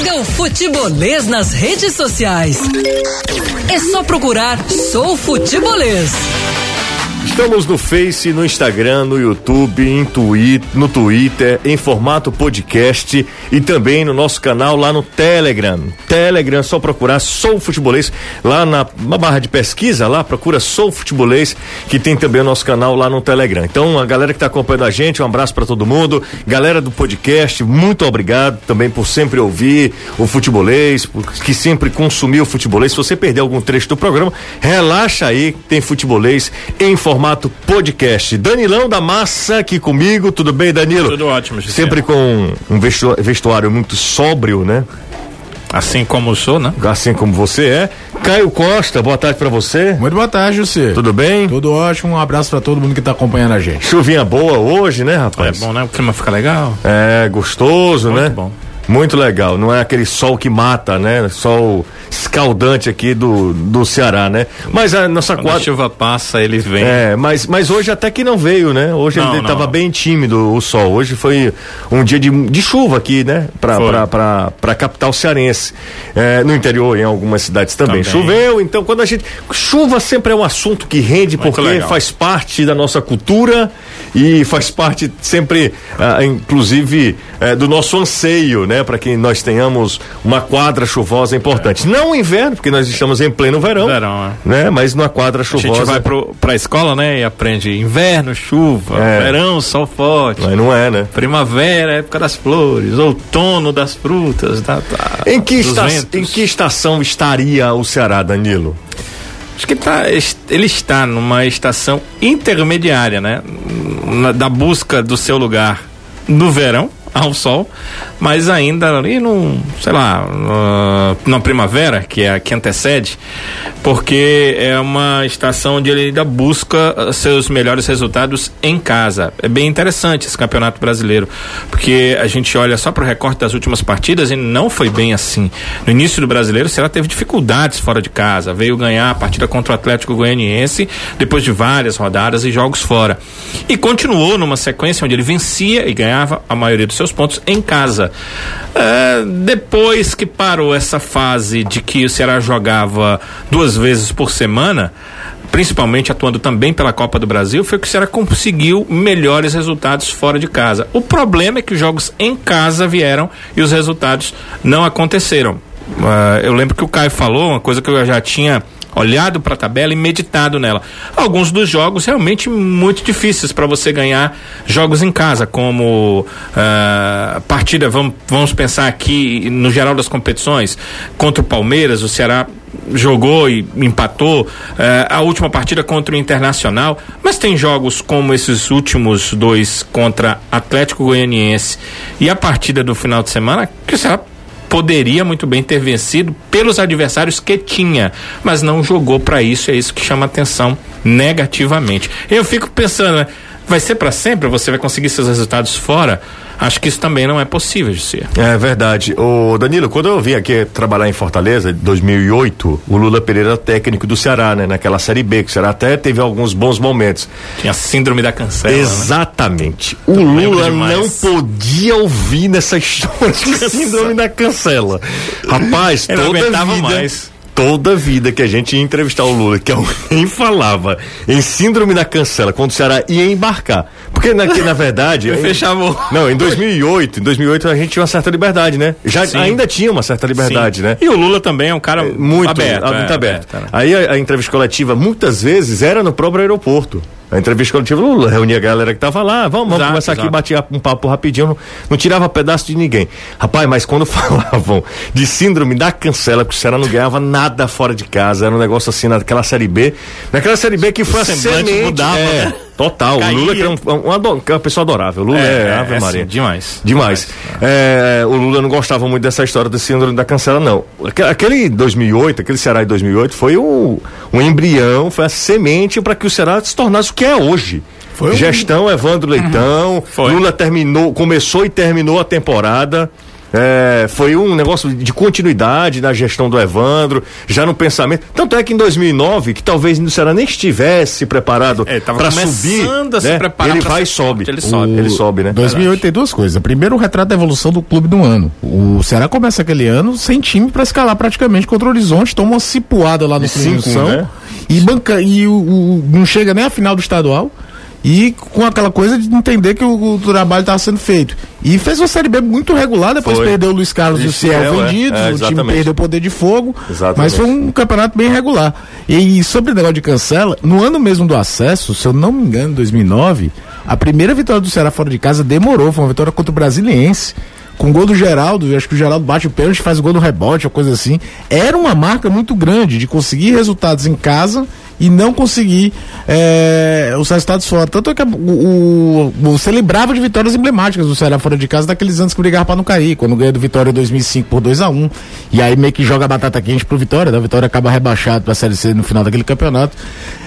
Siga o Futebolês nas redes sociais. É só procurar Sou Futebolês. Estamos no Face, no Instagram, no YouTube, em twi no Twitter, em formato podcast e também no nosso canal lá no Telegram. Telegram, só procurar Sou Futebolês lá na, na barra de pesquisa, lá procura Sou Futebolês, que tem também o nosso canal lá no Telegram. Então, a galera que está acompanhando a gente, um abraço para todo mundo. Galera do podcast, muito obrigado também por sempre ouvir o futebolês, por, que sempre consumiu o futebolês. Se você perder algum trecho do programa, relaxa aí, tem futebolês em formato formato podcast. Danilão da Massa aqui comigo, tudo bem, Danilo? Tudo ótimo, Gisele. Sempre com um vestuário muito sóbrio, né? Assim como eu sou, né? Assim como você é. Caio Costa, boa tarde para você. Muito boa tarde, José. Tudo bem? Tudo ótimo. Um abraço para todo mundo que tá acompanhando a gente. Chuvinha boa hoje, né, rapaz? É bom, né? O clima fica legal. É, gostoso, Muito né? Muito bom. Muito legal, não é aquele sol que mata, né? Sol escaldante aqui do, do Ceará, né? Mas a nossa Quando quadra. a chuva passa, eles vêm. É, mas, mas hoje até que não veio, né? Hoje Não, ele estava bem tímido o sol. Hoje foi um dia de, de chuva aqui, né? Pra, Foi. pra, pra, pra capital cearense. É, no interior, em algumas cidades também. Também. Choveu, então quando a gente. Chuva sempre é um assunto que rende, Muito porque legal. faz parte da nossa cultura e faz parte sempre, ah, inclusive, eh, do nosso anseio, né? Para que nós tenhamos uma quadra chuvosa importante. Não o inverno, porque nós estamos em pleno verão. Verão, né? Mas numa quadra A chuvosa. gente vai pro, pra escola, né? E aprende inverno, chuva, É. verão, sol forte. Mas não é, né? Primavera, época das flores, outono das frutas, tá, tá, Em que, esta- em que estação estaria o Ceará, Danilo? Acho que tá, ele está numa estação intermediária, né? Na- da busca do seu lugar no verão, ao sol, mas ainda ali no, sei lá, na primavera, que é a que antecede, porque é uma estação onde ele ainda busca ah, seus melhores resultados em casa. É bem interessante esse campeonato brasileiro, porque a gente olha só para o recorte das últimas partidas e não foi bem assim. No início do brasileiro, o Ceará teve dificuldades fora de casa, veio ganhar a partida contra o Atlético Goianiense depois de várias rodadas e jogos fora. E continuou numa sequência onde ele vencia e ganhava a maioria dos seus pontos em casa. É, depois que parou essa fase de que o Ceará jogava duas vezes por semana, principalmente atuando também pela Copa do Brasil, foi que o Ceará conseguiu melhores resultados fora de casa. O problema é que os jogos em casa vieram e os resultados não aconteceram. Ah, eu lembro que o Caio falou uma coisa que eu já tinha olhado para a tabela e meditado nela. Alguns dos jogos realmente muito difíceis para você ganhar jogos em casa, como ah, partida, vamos, vamos pensar aqui no geral das competições, contra o Palmeiras, o Ceará jogou e empatou eh, a última partida contra o Internacional, mas tem jogos como esses últimos dois contra Atlético Goianiense e a partida do final de semana que o Ceará poderia muito bem ter vencido pelos adversários que tinha, mas não jogou para isso, é isso que chama atenção negativamente. Eu fico pensando, né, vai ser para sempre? Você vai conseguir seus resultados fora? Acho que isso também não é possível de ser. É verdade. O Danilo, quando eu vim aqui trabalhar em Fortaleza, em 2008, o Lula Pereira era técnico do Ceará, né? Naquela Série B, que o Ceará até teve alguns bons momentos. Tinha a síndrome da cancela. né? Exatamente. O lembro Lula não podia ouvir nessa história de síndrome da cancela. Rapaz, não toda vida, mais. Toda vida que a gente ia entrevistar o Lula, que alguém falava em síndrome da cancela, quando o Ceará ia embarcar. Porque na, que, na verdade. Em- fechava o- Não, em 2008, em 2008 a gente tinha uma certa liberdade, né? Já Sim. ainda tinha uma certa liberdade, Sim. né? E o Lula também é um cara muito aberto. ah, muito é, aberto. né? Aí a, a entrevista coletiva muitas vezes era no próprio aeroporto. A entrevista coletiva, Lula reunia a galera que tava lá, vamos, vamos Exato, aqui, exato. batia um papo rapidinho, não, não tirava pedaço de ninguém. Rapaz, mas quando falavam de síndrome da cancela, que o Ceará não ganhava nada fora de casa, era um negócio assim naquela série B. Naquela série B que foi a semblante semente. mudava, é, né? Total. Caía. O Lula era um, um, ado- que é uma pessoa adorável. O Lula é, Ave é, Maria. assim, demais. Demais. É, o Lula não gostava muito dessa história do síndrome da cancela, não. Aque- Aquele 2008, aquele Ceará de 2008, foi um, um embrião, foi a semente para que o Ceará se tornasse o que é hoje. Foi um- Gestão Evandro Leitão, Foi. Lula terminou, começou e terminou a temporada. É, foi um negócio de continuidade na gestão do Evandro, já no pensamento. Tanto é que em 2009, que talvez o Ceará nem estivesse preparado É, para subir, a se né? preparar ele vai e sobe. ele sobe. Ele sobe, né? 2008 tem duas coisas. Primeiro, o retrato da evolução do clube do ano. O Ceará começa aquele ano sem time pra escalar praticamente contra o Horizonte, toma uma cipuada lá no Função né? e banca e o, o- não chega nem a final do estadual. E com aquela coisa de entender que o, o trabalho estava sendo feito. E fez uma Série B muito regular, depois Foi. perdeu o Luiz Carlos e o E Ciel Ciel, é. vendidos, É, o time perdeu o poder de fogo. Exatamente. Mas foi um campeonato bem regular. E sobre o negócio de cancela, no ano mesmo do acesso, se eu não me engano, 2009, a primeira vitória do Ceará fora de casa demorou, foi uma vitória contra o Brasiliense. Com gol do Geraldo, eu acho que o Geraldo bate o pênalti, faz o gol no rebote, uma coisa assim. Era uma marca muito grande de conseguir resultados em casa e não conseguir é, os resultados fora. Tanto é que o, o- você lembrava de vitórias emblemáticas do Ceará fora de casa daqueles anos que brigava pra não cair, quando ganhou do Vitória em 2005 por 2 a 1 E aí meio que joga a batata quente pro Vitória, né? o Vitória acaba rebaixado pra Série C no final daquele campeonato.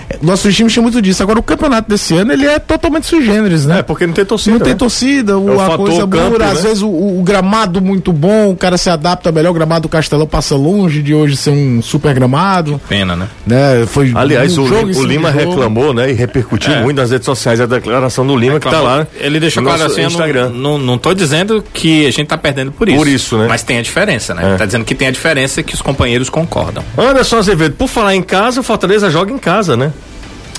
É, Nosso time tinha muito disso. Agora o campeonato desse ano ele é totalmente sui generis, né? É, porque não tem torcida. Não tem né? torcida, o, É a coisa campo, dura, às né? vezes o, o gramado muito bom, o cara se adapta melhor, o gramado do Castelão passa longe de hoje ser um super gramado, Pena, né? né? Foi Aliás, um o, o Lima reclamou, né? E repercutiu É. muito nas redes sociais a declaração do Lima que tá lá. Ele deixou no claro assim, Instagram. não, não, não tô dizendo que a gente tá perdendo por isso. Por isso, né? Mas tem a diferença, né? É. Tá dizendo que tem a diferença que os companheiros concordam. Anderson Azevedo, por falar em casa, o Fortaleza joga em casa, né?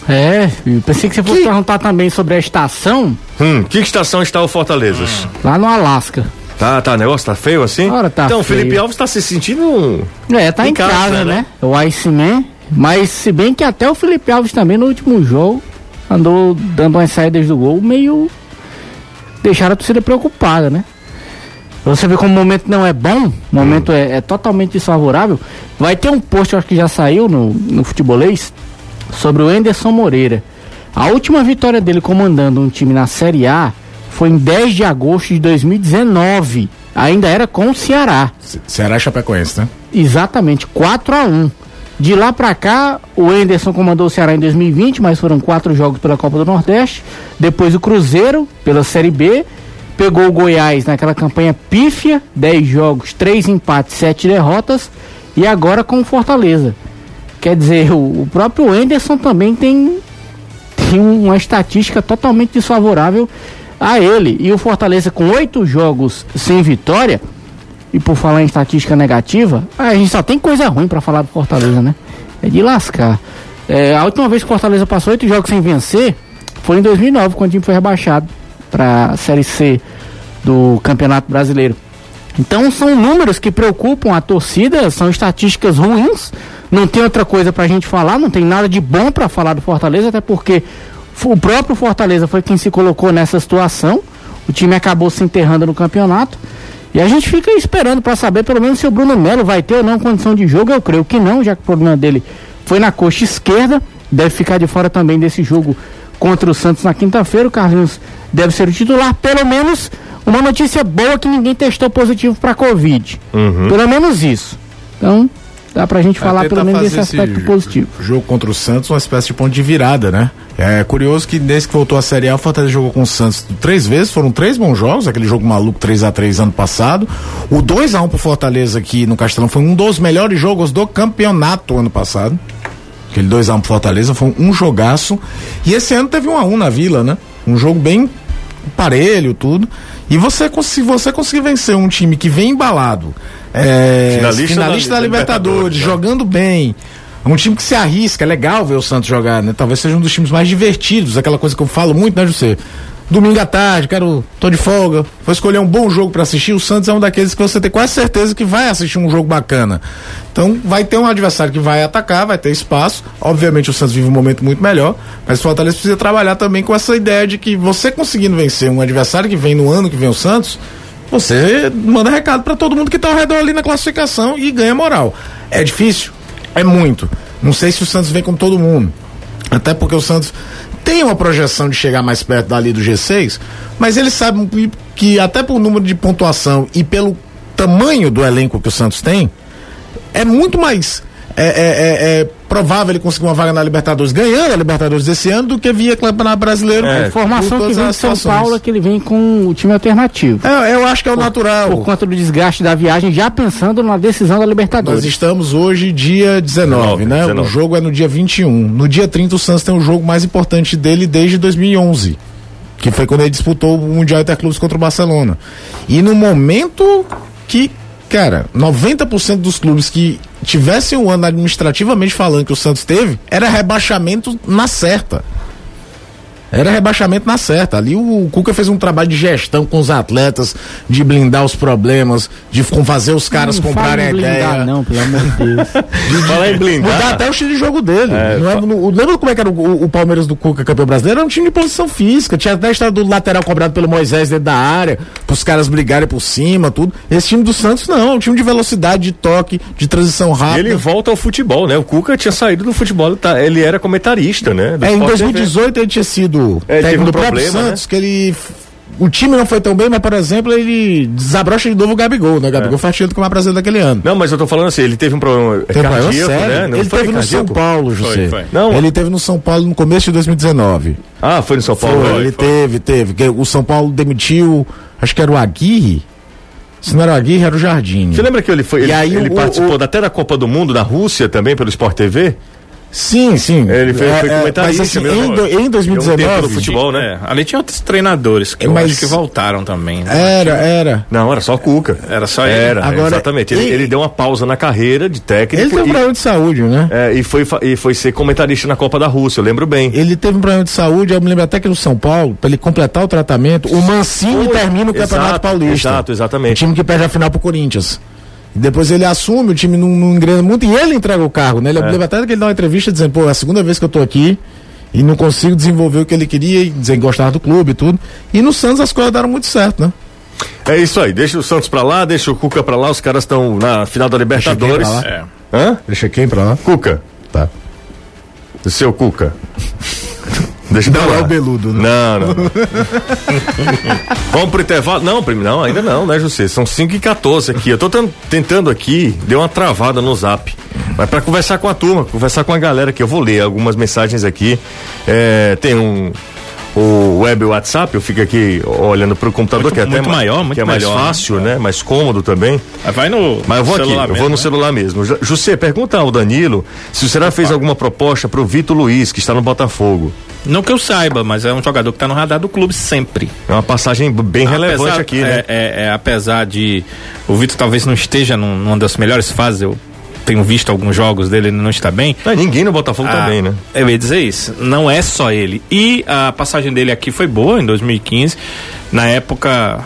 É, eu pensei que você fosse perguntar também sobre a estação Hum, que estação está o Fortaleza? lá no Alasca. Tá, tá, o negócio tá feio assim? Ora, tá então, o feio. Felipe Alves tá se sentindo um... É, tá Em em, casa, casa, né? né? O Iceman. Mas se bem que até o Felipe Alves também no último jogo andou dando umas saídas do gol meio. deixaram a torcida preocupada, né? Você vê como o momento não é bom, o momento é, é totalmente desfavorável. Vai ter um post, eu acho que já saiu no, no futebolês, sobre o Enderson Moreira. A última vitória dele comandando um time na Série A foi em 10 de agosto de 2019. Ainda era com o Ceará. Ce- Ceará e Chapecoense, né? Exatamente, 4 a 1 De lá pra cá, o Enderson comandou o Ceará em 2020, mas foram quatro jogos pela Copa do Nordeste. Depois o Cruzeiro, pela Série B. Pegou o Goiás naquela campanha pífia, 10 jogos, 3 empates, 7 derrotas. E agora com o Fortaleza. Quer dizer, o, o próprio Enderson também tem, tem uma estatística totalmente desfavorável a ele. E o Fortaleza com oito jogos sem vitória, e por falar em estatística negativa, a gente só tem coisa ruim pra falar do Fortaleza, né? É de lascar. É, a última vez que o Fortaleza passou oito jogos sem vencer foi em 2009, quando o time foi rebaixado pra Série C do Campeonato Brasileiro. Então são números que preocupam a torcida, são estatísticas ruins. Não tem outra coisa pra gente falar, não tem nada de bom pra falar do Fortaleza, até porque o próprio Fortaleza foi quem se colocou nessa situação. O time acabou se enterrando no campeonato. E a gente fica esperando pra saber pelo menos se o Bruno Melo vai ter ou não condição de jogo. Eu creio que não, já que o problema dele foi na coxa esquerda. Deve ficar de fora também desse jogo contra o Santos na quinta-feira. O Carlinhos deve ser o titular. Pelo menos uma notícia boa que ninguém testou positivo pra Covid. Pelo menos isso. Então, dá pra gente falar Vai pelo menos desse aspecto positivo. Jogo contra o Santos, uma espécie de ponto de virada, né? É curioso que desde que voltou a Série A, o Fortaleza jogou com o Santos três vezes, foram três bons jogos, aquele jogo maluco 3 a 3 ano passado. O 2 a 1 pro Fortaleza aqui no Castelão foi um dos melhores jogos do campeonato ano passado. Aquele 2 a 1 pro Fortaleza foi um jogaço. E esse ano teve um a 1 na Vila, né? Um jogo bem parelho, tudo. E você, se você conseguir vencer um time que vem embalado, é, Finalista finalista, da- da, Libertadores, Libertadores, né? jogando bem. Um time que se arrisca, é legal ver o Santos jogar, né? Talvez seja um dos times mais divertidos, aquela coisa que eu falo muito, né, José? Domingo à tarde, quero, tô de folga, vou escolher um bom jogo pra assistir. O Santos é um daqueles que você tem quase certeza que vai assistir um jogo bacana. Então, vai ter um adversário que vai atacar, vai ter espaço. Obviamente, o Santos vive um momento muito melhor, mas o Fortaleza precisa trabalhar também com essa ideia de que você conseguindo vencer um adversário que vem no ano que vem o Santos, você manda recado pra todo mundo que tá ao redor ali na classificação e ganha moral. É difícil? É muito. Não sei se o Santos vem com todo mundo. Até porque o Santos tem uma projeção de chegar mais perto dali do G6, mas eles sabem que, que até pelo número de pontuação e pelo tamanho do elenco que o Santos tem, é muito mais é, é, é, é provável ele conseguir uma vaga na Libertadores, ganhando a Libertadores desse ano, do que via Campeonato Brasileiro. A É, informação por que vem de São. Paulo é que ele vem com o time alternativo. É, eu acho que é o natural. Por conta do desgaste da viagem, já pensando na decisão da Libertadores. Nós estamos hoje dia 19, 19, né? 19. O jogo é no dia 21. No dia 30 o Santos tem o jogo mais importante dele desde 2011, que foi quando ele disputou o Mundial Interclubes contra o Barcelona. E no momento que, cara, 90% dos clubes que tivessem um ano administrativamente falando que o Santos teve, era rebaixamento na certa. Era rebaixamento na certa. Ali o Cuca fez um trabalho de gestão com os atletas, de blindar os problemas, de com- fazer os caras Não comprarem a fala em blindar, ideia. Não, pelo amor de Deus. Fala em blindar. Mudar até o estilo de jogo dele. Não é- não- lembra como é que era o, o- o Palmeiras do Cuca campeão brasileiro? Era um time de posição física. Tinha até a história do lateral cobrado pelo Moisés dentro da área, pros caras brigarem por cima, tudo. Esse time do Santos não, é um time de velocidade, de toque, de transição E rápida. ele volta ao futebol, né? O Cuca tinha saído do futebol, ele tá- ele era comentarista, né? do É, em Sport TV. 2018 ele tinha sido É, teve técnico um do próprio problema, né? Santos, que ele. O time não foi tão bem, mas, por exemplo, ele desabrocha de novo o Gabigol, né? O Gabigol foi artilheiro do Campeonato Brasileiro daquele ano. Não, mas eu tô falando assim, ele teve um problema problema cardíaco, sério. né? Não ele foi teve no São cardíaco? Paulo, José. foi. Não. Ele teve no São Paulo no começo de 2019. Ah, foi no São Paulo. Foi, né? ele teve, teve. que O São Paulo demitiu, acho que era o Aguirre. Se não era o Aguirre, era o Jardim. Você lembra que ele foi, E ele, aí ele o- participou o- até da Copa do Mundo da Rússia também pelo Sport TV? Sim, sim. Ele foi- foi comentarista mas assim, mesmo. em, do- em Deu um tempo 2019. no futebol, né? É, ali tinha outros treinadores que eu Mas- acho que voltaram também. né? Era, era. Não, era só Cuca. Era só ele. Era, Agora, exatamente. Ele, ele deu uma pausa na carreira de técnico Ele teve um problema de saúde, né? é, e foi, e foi ser comentarista na Copa da Rússia, eu lembro bem. Ele teve um problema de saúde, eu me lembro até que no São Paulo, pra ele completar o tratamento, o Mancini termina o Campeonato Exato, Paulista. exato, exatamente. O time que perde a final pro Corinthians. E depois ele assume, o time não, não engrena muito e ele entrega o cargo, né? Ele É. até que ele dá uma entrevista dizendo, pô, é a segunda vez que eu tô aqui e não consigo desenvolver o que ele queria e dizer que gostava do clube e tudo. E no Santos as coisas deram muito certo, né? É isso aí, deixa o Santos pra lá, deixa o Cuca pra lá, os caras estão na final da Libertadores. Deixa quem É. Hã? Deixa quem pra lá? Cuca. Tá. O seu Cuca. Deixa Não lá. é o Beludo, né? Não, não. não. Vamos pro intervalo? Não, não, ainda não, né, José? São 5 e 14 aqui. Eu tô tan- tentando aqui, deu uma travada no zap. Mas pra conversar com a turma, conversar com a galera aqui, eu vou ler algumas mensagens aqui. É, tem um. O web WhatsApp, eu fico aqui olhando pro computador, Muito- que é até maior, muito que é mais melhor, né? fácil, né? Mais cômodo também. Vai no Mas eu vou aqui, celular eu vou mesmo, no né? celular mesmo. José, pergunta ao Danilo se o Será fez alguma proposta pro Vitor Luiz, que está no Botafogo. Não que eu saiba, mas é um jogador que tá no radar do clube sempre. É uma passagem bem relevante Apesar- aqui, é, né? É, é, apesar de o Vitor talvez não esteja num- numa das melhores fases, eu tenho visto alguns jogos dele, ele não está bem. Mas ninguém no Botafogo Ah, também, né? Eu ia dizer isso. Não é só ele. E a passagem dele aqui foi boa em 2015. Na época.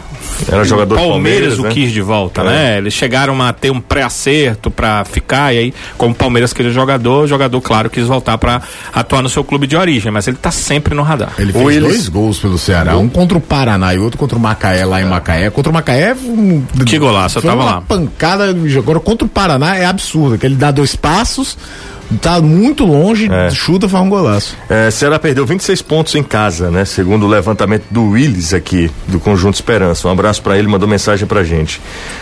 Era jogador o do Palmeiras, Palmeiras, o né? quis de volta, É. né? Eles chegaram a ter um pré-acerto pra ficar, e aí, como o Palmeiras queria jogador, o jogador, claro, quis voltar pra atuar no seu clube de origem, mas ele tá sempre no radar. Ele fez eles- dois gols pelo Ceará, um contra o Paraná e outro contra o Macaé lá em Macaé. Contra o Macaé, um, Que golaço, eu tava uma lá. pancada. Agora contra o Paraná é absurdo, que ele dá dois passos, tá muito longe, É. chuta, faz um golaço. É, Ceará perdeu 26 pontos em casa, né? Segundo o levantamento do Willis aqui, do Conjunto Esperança. Um abraço pra ele, mandou mensagem pra gente.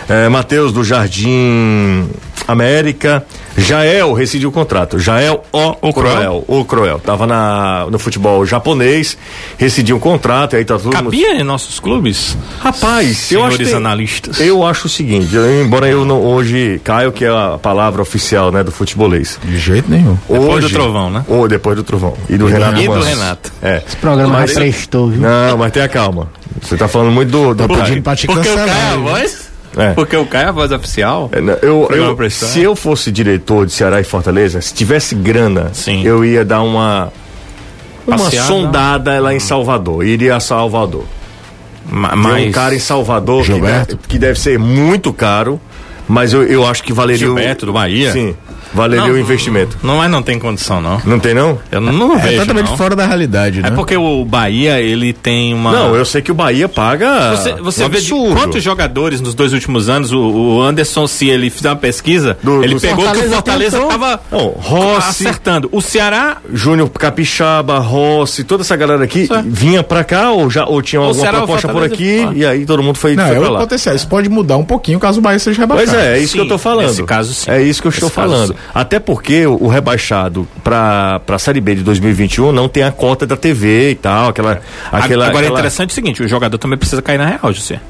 É, Matheus do Jardim América. Jael rescindiu o contrato. Jael O, O Cruel. Cruel. O Cruel. Tava na, no futebol japonês, rescindiu o contrato, e aí tá tudo. Cabia em nossos clubes? Rapaz, eu acho Senhores que tem- analistas. Eu acho o seguinte, eu- embora eu não hoje caio que é a palavra oficial, né, do futebolês. De jeito nenhum. Depois do Trovão, né? Ou depois do Trovão. E do Renato E do. Renato. É. Esse programa Mas- prestou, viu? Não, mas tenha calma. Você tá falando muito do, do Tá pedindo pra te Porque o cancelar. Caio é a voz? É. Porque o Caio é a voz oficial? É, não, Eu, eu, se eu fosse diretor de Ceará e Fortaleza, se tivesse grana, Sim. eu ia dar uma uma Passeada. sondada lá em Salvador. Iria a Salvador. Ma- Tem Mas um cara em Salvador que deve, que deve ser muito caro, mas eu, eu acho que valeria Gilberto o, do Bahia? Sim, valeria Não, o investimento. Não, mas não tem condição, não. Não tem não? Eu não, não É vejo, totalmente não. fora da realidade, né? É porque o Bahia, ele tem uma... Não, eu sei que o Bahia paga Você, você um vê quantos jogadores nos dois últimos anos, o, o Anderson, se ele fizer uma pesquisa, Do- ele do pegou que o Fortaleza Fortaleza tentou. tava Não, Rossi, acertando. O Ceará, Júnior Capixaba, Rossi, toda essa galera aqui Certo. vinha pra cá ou já ou tinha alguma Ceará proposta por Fortaleza, aqui ah. e aí todo mundo foi, Não, foi é pra o lá. potencial. Isso pode mudar um pouquinho caso o Bahia seja rebaixado. É, é isso sim, que eu tô falando. nesse caso, sim. É isso que eu estou caso, falando. sim. Até porque o, rebaixado pra, pra Série B de 2021 não tem a cota da TV e tal, aquela. aquela Agora é aquela- interessante o seguinte, o jogador também precisa cair na real, José.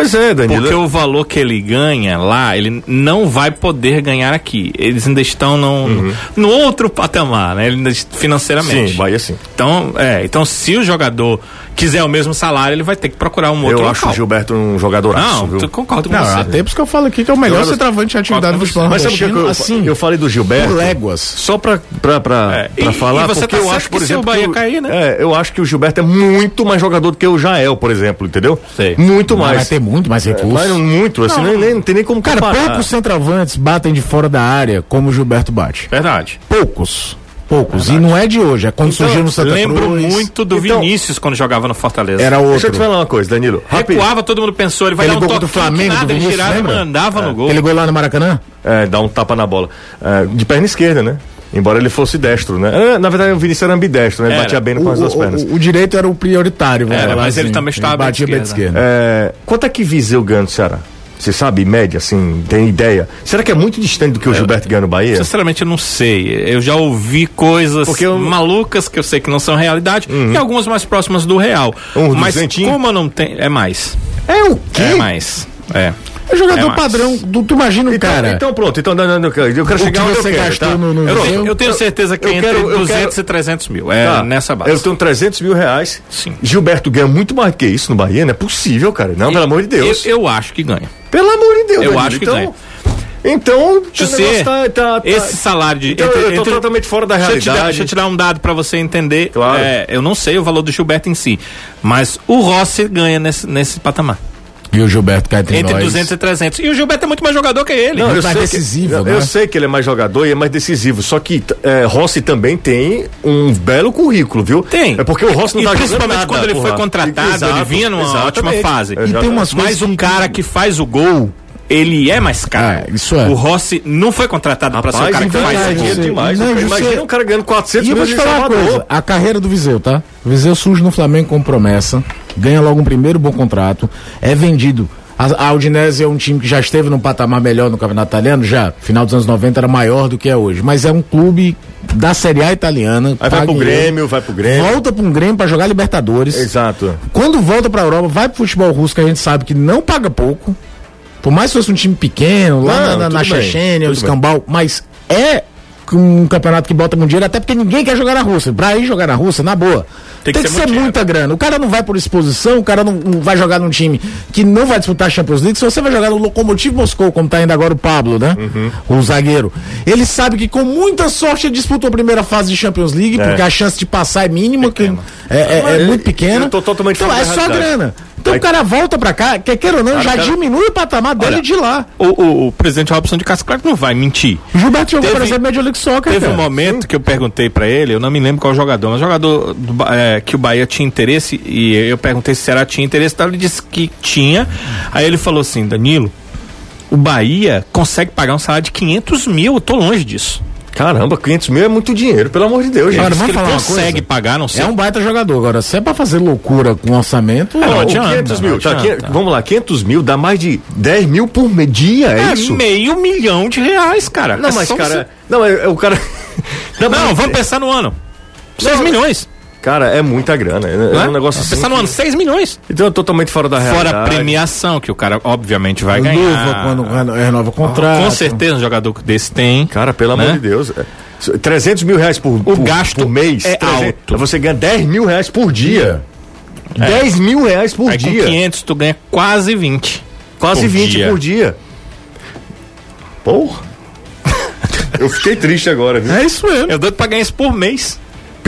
Pois é, Danilo. Porque o valor que ele ganha lá, ele não vai poder ganhar aqui. Eles ainda estão no, no- no outro patamar, né? Financeiramente. Uhum. Sim, Bahia sim. Então, é, então se o jogador quiser o mesmo salário, ele vai ter que procurar um outro Eu acho o local. Gilberto um jogadoraço, Não, viu? tu concordo com Não, você. há tempos que eu falo aqui que é o melhor Jogador- centroavante de atividade do futebol Mas sabe que eu, assim, eu falei do Gilberto? por léguas. Só pra, pra, pra, É, pra e- falar, e você porque tá eu certo acho, por que se o exemplo. Bahia que o- cair, né? É, eu acho que o Gilberto é muito mais jogador do que o Jael, por exemplo, entendeu? Sei. Muito Mas mais. vai ter muito mais recursos. Mas muito, assim, nem, nem- não tem nem como Cara, comparar. poucos centroavantes batem de fora da área como o Gilberto bate. Verdade. Poucos. Poucos. E não é de hoje, é quando Então, surgiu no Santa Lembro Cruz. muito do Então- Vinícius quando jogava no Fortaleza. Era Deixa eu te outro. falar uma coisa, Danilo. Rápido. Recuava, todo mundo pensou, ele vai Aquele dar um toque do Flamengo, nada, do ele Vinícius, girava e mandava no gol. Aquele gol lá no Maracanã? É, dá um tapa na bola. É, de perna esquerda, né? Embora ele fosse destro, né? É, na verdade, o Vinícius era ambidestro, né? Ele Era. batia bem com as duas pernas. o- o direito era o prioritário, vamos Era, falar mas ele assim. também estava bem batia bem de esquerda. É, quanto é que Viseu ganha no Ceará? Você sabe, média, assim, tem ideia? Será que é muito distante do que o Gilberto ganha no Bahia? Sinceramente, eu não sei. Eu já ouvi coisas Porque eu- malucas que eu sei que não são realidade e algumas mais próximas do real. Um Mas duzentinho? como eu não tenho. É mais. É o quê? É mais. É. É jogador É padrão. Do, tu imagina um Então, cara. então pronto, então não, não, eu quero O chegar que onde você eu quero, gastou tá? no- no Eu, tenho, eu tenho certeza que eu entre quero- eu 200 quero- e 300 mil. É Tá. nessa base. Eu tenho 300 mil reais. Sim. Gilberto ganha muito mais que isso no Bahia, não é possível, cara. Não, pelo amor de Deus. Eu, eu acho que ganha. Pelo amor de Deus. Eu Danilo. acho que então, ganha. Então, o José, negócio tá, tá, tá- esse salário de. Então, eu tô totalmente fora da Deixa eu te dar- realidade. Deixa eu te dar um dado pra você entender. Claro. É, eu não sei o valor do Gilberto em si, mas o Rossi ganha nesse, nesse patamar. E o Gilberto cá entre, Entre nós. 200 e 300. E o Gilberto é muito mais jogador que ele. Não, eu mais sei decisivo, que, né? Eu sei que ele é mais jogador e é mais decisivo. Só que é, Rossi também tem um belo currículo, viu? Tem. É porque o Rossi não e tá principalmente nada quando ele por foi contratado, Exato, ele vinha numa exatamente. ótima fase. E tem umas o que- cara que faz o gol, ele é mais caro. Ah, isso é. O Rossi não foi contratado pra ser o cara que faz é dinheiro demais. Não, Imagina um cara ganhando 400 E eu mil vou te de falar uma Salvador. coisa, a carreira do Viseu, tá? O Viseu surge no Flamengo com promessa, ganha logo um primeiro bom contrato, é vendido. A, a Udinese é um time que já esteve num patamar melhor no Campeonato Italiano, já, final dos anos 90 era maior do que é hoje, mas é um clube da Série A italiana. Aí vai paga pro Grêmio, vai pro Grêmio. Volta um Grêmio pra jogar Libertadores. Exato. Quando volta pra Europa, vai pro futebol russo, que a gente sabe que não paga pouco. Por mais que fosse um time pequeno, lá Não, na, na, na Chechênia, o tudo bem. Escambau, mas é um campeonato que bota muito dinheiro, até porque ninguém quer jogar na Rússia. Pra ir jogar na Rússia, na boa, tem, que, ser, muito muita grana. O cara não vai por exposição, o cara não, não vai jogar num time que não vai disputar a Champions League. Se você vai jogar no Lokomotiv Moscou, como tá indo agora o Pablo, né? Uhum. O zagueiro. Ele sabe que com muita sorte ele disputou a primeira fase de Champions League, É. porque a chance de passar é mínima, que é, é- é muito pequena. eu tô totalmente então é só grana. Então Aí- o cara volta pra cá, quer queira ou não, Cara, já cara- diminui o patamar dele Olha, de lá. O, o- o presidente Robson de Castro, claro que não vai mentir. Gilberto jogou, por exemplo, Major League Soccer, Teve cara. um momento que eu perguntei pra ele, eu não me lembro qual jogador, mas jogador do é, que o Bahia tinha interesse, e eu perguntei se será tinha interesse, então ele disse que tinha. Aí ele falou assim: Danilo, o Bahia consegue pagar um salário de 500 mil, eu tô longe disso. Caramba, 500 mil é muito dinheiro, pelo amor de Deus, gente. Agora, vamos ele falar uma consegue coisa? pagar, não sei. É um baita jogador. Agora, se é pra fazer loucura com orçamento, É, não Ó, o adianta, 500 não mil, tá, adianta. 500 vamos lá, 500 mil dá mais de 10 mil por dia, é, É isso? meio milhão de reais, cara. Não, É mas cara, não, é, é o cara... você- Não, vamos pensar no ano. 6 Não, milhões. Cara, é muita grana, é, não é um negócio assim. Pensar no ano, 6 milhões. Então é totalmente fora da realidade. Fora a premiação, que o cara obviamente vai ganhar. luva quando reno- renova o contrato. Com certeza um jogador desse tem. Cara, pelo né? amor de Deus. é, 300 mil reais por, por, gasto por mês. é 300, alto. Você ganha 10 mil reais por dia. 10 mil reais por Aí com dia. 500 tu ganha quase 20. Quase por 20 dia. por dia. Porra. Eu fiquei triste agora, viu? É isso mesmo. Eu dou pra ganhar isso por mês.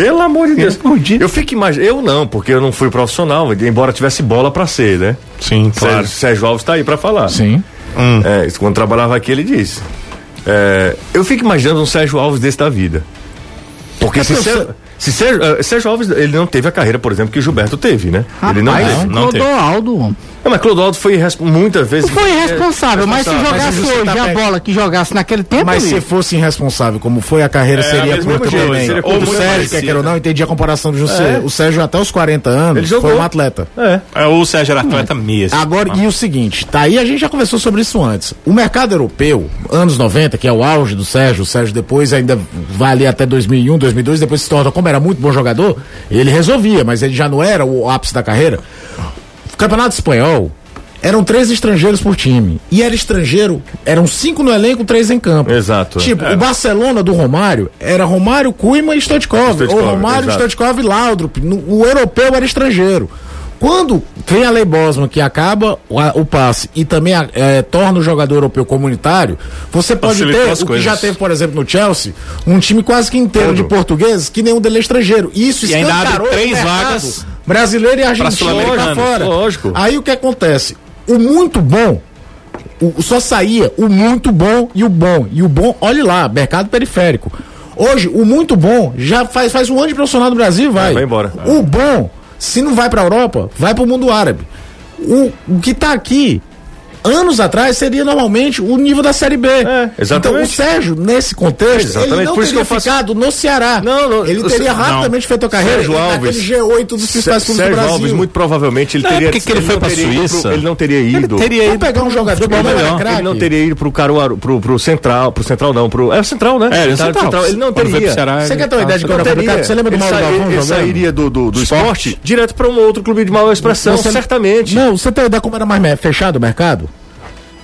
Pelo amor de Deus. Eu fico imaginando. Eu não, porque eu não fui profissional, embora tivesse bola pra ser, né? Sim, Sérgio, Sérgio Alves tá aí pra falar. Sim. É, isso, quando trabalhava aqui, ele disse. É, eu fico imaginando um Sérgio Alves desse da vida. Porque, É o Se Sérgio, eh, Sérgio Alves, ele não teve a carreira, por exemplo, que o Gilberto teve, né? ele não Rapaz, teve. não teve. Clodoaldo. É, mas Clodoaldo foi muitas vezes. Não foi irresponsável, mas se jogasse hoje tá a pe- bola que jogasse naquele tempo, Mas se fosse irresponsável, como foi a carreira, É, seria curta jeito, também. seria O curta, do muito Sérgio, quer queira ou não, entendi a comparação do José. É. O Sérgio, até os 40 anos, Ele jogou. foi um atleta. É. É, O Sérgio era atleta mesmo. Agora, e o seguinte, tá aí, a gente já conversou sobre isso antes. O mercado europeu, anos 90, que é o auge do Sérgio, o Sérgio depois ainda vai ali até 2001, 2002, depois se torna, como era muito bom jogador, ele resolvia, mas ele já não era o ápice da carreira. O Campeonato Espanhol, eram três estrangeiros por time. E era estrangeiro, eram cinco no elenco, três em campo. Exato. Tipo, o Barcelona do Romário era Romário, Kuima e Stoichkov. Stoichkov, Ou Romário, exato. Stoichkov e Laudrup. O europeu era estrangeiro. Quando vem a lei Bosman que acaba o, o passe e também a- é, torna o jogador europeu comunitário, você pode Facilitou ter o que coisas. já teve, por exemplo, no Chelsea, um time quase que inteiro Todo. de portugueses que nenhum dele é estrangeiro. Isso E ainda abre três vagas brasileiro e argentino fora. lógico. Aí o que acontece? O muito bom o, só saía o muito bom e o bom. E o bom, olhe lá, mercado periférico. Hoje, o muito bom já faz, faz um ano de profissional do Brasil, vai. É, vai embora. O bom, se não vai pra Europa, vai pro mundo árabe. O, o que tá aqui, anos atrás, seria normalmente o nível da Série B. É, exatamente. Então, o Sérgio, nesse contexto, Exatamente, ele não por teria que eu faço- ficado no Ceará. Não, não, ele o teria rapidamente feito a carreira Sérgio ele Alves. naquele G8 dos principais clubes do Sérgio Brasil. Alves, muito provavelmente, ele Não, é teria. porque que ele foi não pra ido Suíça. pro- ele não teria ido. teria Vamos pegar um jogador que não craque. Ele não teria ido pro Caruaru, pro, pro Central, pro Central não, pro. É o Central, né? É, ele é Tá, Central. Ele não foi teria. pro Ceará, Você ele- quer ter uma ideia de Ele não o mercado? Você lembra do ele, Mauro Galvão ele sairia do, do, do esporte direto para um outro clube de maior expressão, certamente. Não, você tem ideia como era mais fechado o mercado?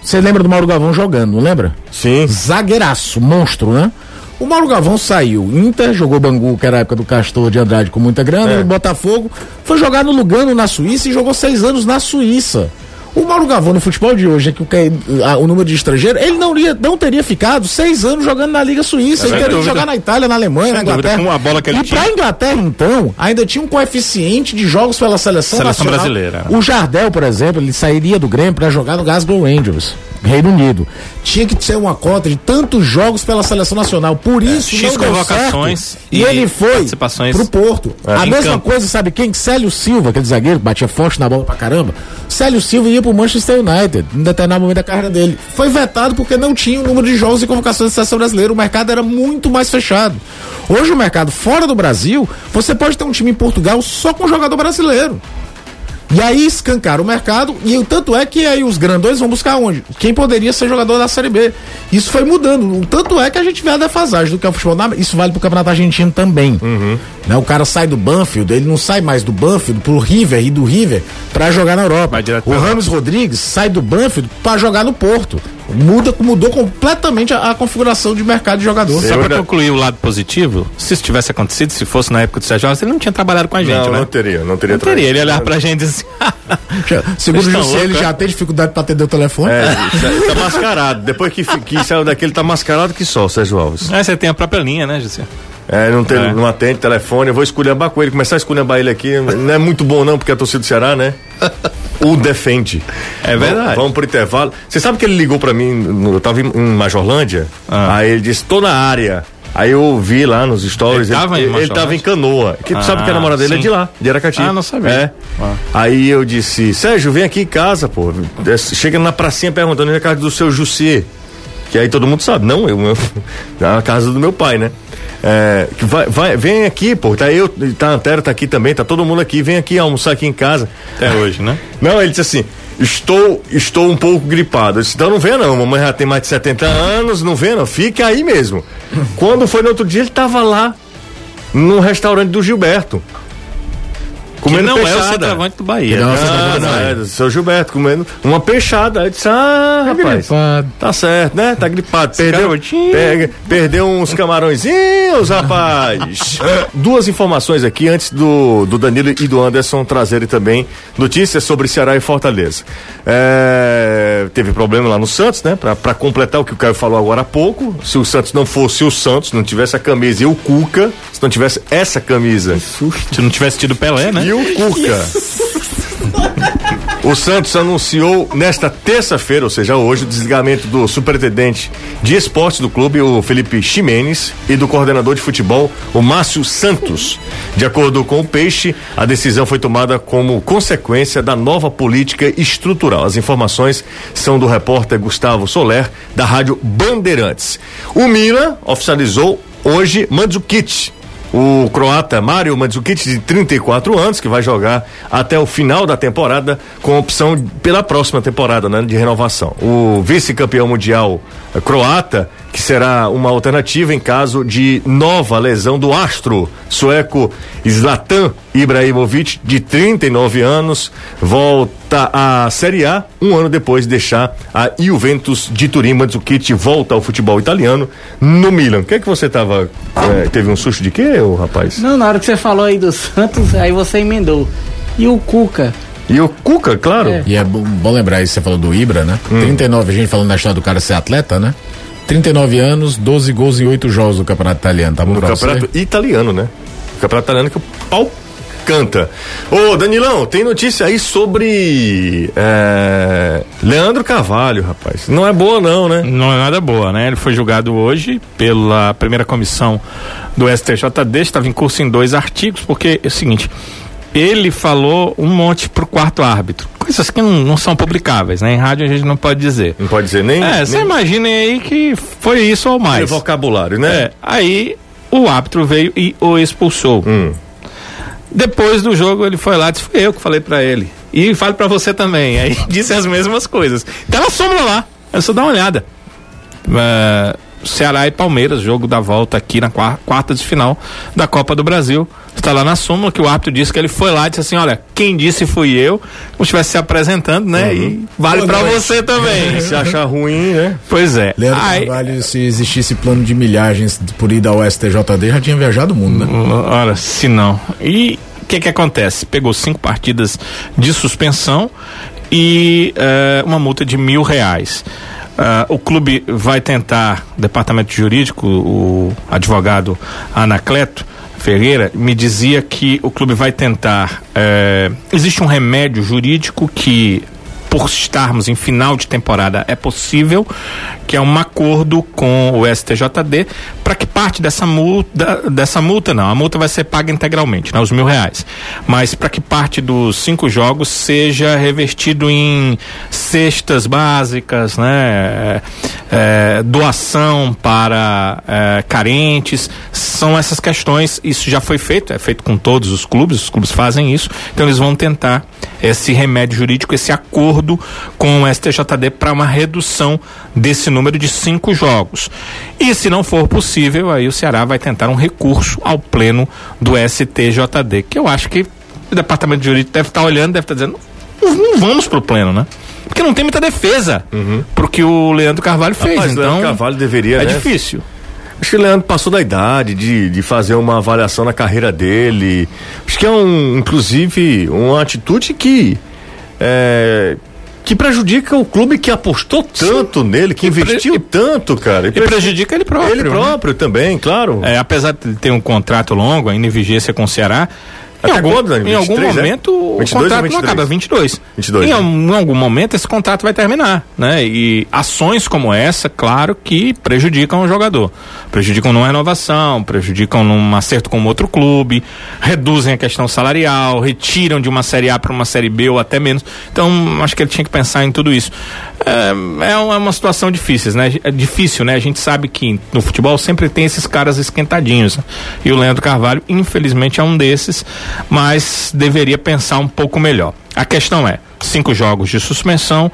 Você lembra do Mauro Galvão jogando, não lembra? Sim. Zagueiraço, monstro, né? O Mauro Galvão saiu, Inter, jogou Bangu, que era a época do Castor de Andrade com muita grana, É. no Botafogo, foi jogar no Lugano, na Suíça, e jogou seis anos na Suíça. O Mauro Galvão no futebol de hoje, é que o, que- a- o número de estrangeiro, ele não, iria, não teria ficado seis anos jogando na Liga Suíça. ele Sem teria que dúvida. jogar na Itália, na Alemanha, na Sem dúvida, Inglaterra. com a bola que ele e tinha. pra Inglaterra, então, ainda tinha um coeficiente de jogos pela seleção, Seleção nacional. brasileira. O Jardel, por exemplo, ele sairia do Grêmio para jogar no Glasgow Rangers, Reino Unido. Tinha que ser uma cota de tantos jogos pela seleção nacional. Por isso, X não convocações certo. E, e ele foi pro Porto. A em mesma campo. coisa, sabe quem? Célio Silva, aquele zagueiro que batia forte na bola pra caramba. Célio Silva ia pro Manchester United, em determinado momento da carreira dele. Foi vetado porque não tinha o número de jogos e convocações da seleção brasileira. O mercado era muito mais fechado. Hoje, o mercado fora do Brasil, você pode ter um time em Portugal só com jogador brasileiro. E aí escancar o mercado, e o tanto é que aí os grandões vão buscar onde? Quem poderia ser jogador da Série B. Isso foi mudando. O tanto é que a gente vê a defasagem do que é o futebol. Isso vale pro Campeonato Argentino também. Né? O cara sai do Banfield, ele não sai mais do Banfield pro River e do River pra jogar na Europa. O Ramos Rodrigues sai do Banfield pra jogar no Porto. Muda, mudou completamente a, a configuração de mercado de jogador. Só ainda- concluir o lado positivo, se isso tivesse acontecido, se fosse na época do Sérgio Alves, ele não tinha trabalhado com a gente, Não, né? não teria, não teria. Não teria. Ele olhar pra gente e assim, Segundo o José, ele já é? tem dificuldade pra atender o telefone. É, tá mascarado. Depois que, que saiu daqui, ele tá mascarado que só, o Sérgio Alves. ah, você tem a própria linha, né, José? É, não, tem, É. não atende telefone, eu vou esculhambar com ele, começar a esculhambar ele aqui, não é muito bom não, porque a torcida do Ceará, né? O defende. É verdade. Vamos, vamos pro intervalo. Você sabe que ele ligou pra mim, eu tava em, em Majorlândia, Ah. aí ele disse, tô na área. Aí eu vi lá nos stories, Ele tava em ele, ele Majorlândia? tava em Canoa. Que tu sabe que a Ah, namorada dele é sim. de lá, de Aracati. Ah, não sabia. É. Ah. Aí eu disse, Sérgio, vem aqui em casa, pô. Desce- Chega na pracinha perguntando onde é a casa do seu Jussier. Que aí todo mundo sabe, não, eu, eu na casa do meu pai, né? É, vai, vai, vem aqui, pô. Tá eu, tá Antero, tá aqui também, tá todo mundo aqui, vem aqui almoçar aqui em casa. Até hoje, né? Não, ele disse assim: estou, estou um pouco gripado. Eu disse, então não venha não, mamãe já tem mais de 70 anos, não venha não, fica aí mesmo. Quando foi no outro dia, ele tava lá, no restaurante do Gilberto. Que Comendo não é o peixada. centroavante do Bahia. Não? Ah, não, é seu Gilberto, comendo uma peixada. Aí eu disse, ah, rapaz. gripado. Tá certo, né? Tá gripado. Perdeu, pega- perdeu uns camarõezinhos, rapaz. Duas informações aqui antes do, do Danilo e do Anderson trazerem também notícias sobre Ceará e Fortaleza. É, teve problema lá no Santos, né? Pra, pra completar o que o Caio falou agora há pouco. Se o Santos não fosse o Santos, não tivesse a camisa e o Cuca, se não tivesse essa camisa Se não tivesse tido Pelé, né? e o Cuca. O Santos anunciou nesta terça-feira, ou seja, hoje, o desligamento do superintendente de esportes do clube, o Felipe Ximenes, e do coordenador de futebol, o Márcio Santos. De acordo com o Peixe, a decisão foi tomada como consequência da nova política estrutural. As informações são do repórter Gustavo Soler, da Rádio Bandeirantes. O Milan oficializou hoje Mandzukic, o croata Mário Mandzukic, de 34 anos, que vai jogar até o final da temporada, com opção pela próxima temporada, né, de renovação. O vice-campeão mundial eh, croata, que será uma alternativa em caso de nova lesão do astro sueco Zlatan Ibrahimovic, de 39 anos, volta à Série A um ano depois de deixar a Juventus de Turim. Mandzukic volta ao futebol italiano no Milan. O que é que você tava. eh, teve um susto de quê, ô rapaz? Não, na hora que você falou aí do Santos, aí você emendou. E o Cuca? E o Cuca, claro. É. E é bom, bom lembrar isso, você falou do Ibra, né? 39, a gente falando da história do cara ser atleta, né? 39 anos, 12 gols em 8 jogos no Campeonato Italiano, tá bom No pra campeonato você? italiano, né? Campeonato italiano que o pau canta. Ô, Danilão, tem notícia aí sobre é, Leandro Carvalho, rapaz. Não é boa não, né? Não é nada boa, né? Ele foi julgado hoje pela primeira comissão do STJD, estava em curso em dois artigos, porque é o seguinte, ele falou um monte pro quarto árbitro, coisas que não, não são publicáveis, né? Em rádio a gente não pode dizer. Não pode dizer nem, É, você nem imaginem aí que foi isso ou mais. vocabulário, né? É, aí o árbitro veio e o expulsou. Hum. Depois do jogo ele foi lá disse, fui eu que falei pra ele. E fale pra você também. Aí disse as mesmas coisas. Então ela sombra lá. É só dar uma olhada. É, Ceará e Palmeiras, jogo da volta aqui na quar- quarta de final da Copa do Brasil. Está lá na súmula que o árbitro disse que ele foi lá e disse assim: olha, quem disse fui eu, como estivesse se apresentando, né? E vale noite. você também. Se achar ruim, né? Pois é. Leandro Aí- Carvalho, se existisse plano de milhagens por ida ao STJD, já tinha viajado o mundo, né? Ora, se não. E o que que acontece? Pegou cinco partidas de suspensão e eh, uma multa de mil reais. Ah, o clube vai tentar, departamento jurídico, o advogado Anacleto Ferreira me dizia que o clube vai tentar. eh, existe um remédio jurídico que por estarmos em final de temporada é possível, que é um acordo com o STJD para que parte dessa multa, dessa multa não, a multa vai ser paga integralmente, né, os mil reais, mas para que parte dos cinco jogos seja revestido em cestas básicas, né, é, doação para é, carentes, são essas questões, isso já foi feito, é feito com todos os clubes, os clubes fazem isso, então eles vão tentar esse remédio jurídico, esse acordo com o STJD para uma redução desse número de cinco jogos. E se não for possível, aí o Ceará vai tentar um recurso ao pleno do STJD, que eu acho que o departamento jurídico deve estar olhando, deve estar dizendo, não, vamos pro pleno, né? Porque não tem muita defesa pro que o Leandro Carvalho fez. Rapaz, então, Leandro Carvalho deveria, é né? difícil. Acho que o Leandro passou da idade de, de fazer uma avaliação na carreira dele. Acho que é um, inclusive, uma atitude que é, que prejudica o clube que apostou tanto nele, que E pre- investiu e- tanto, cara. E prejudica ele próprio. ele né? próprio também, claro. É, apesar de ter um contrato longo, ainda em vigência com o Ceará, Até algum, quando, Dani? em algum 23, é? momento o 22 ou contrato não 23? acaba, 22. 22, em, né? algum- em algum momento esse contrato vai terminar, né? E ações como essa, claro que prejudicam o jogador. Prejudicam numa renovação, prejudicam num acerto com outro clube, reduzem a questão salarial, retiram de uma série A para uma série B ou até menos. Então, acho que ele tinha que pensar em tudo isso. É, é uma, é situação difícil, né? É difícil, né? A gente sabe que no futebol sempre tem esses caras esquentadinhos. né? E o Leandro Carvalho, infelizmente, é um desses, mas deveria pensar um pouco melhor. A questão é, cinco jogos de suspensão,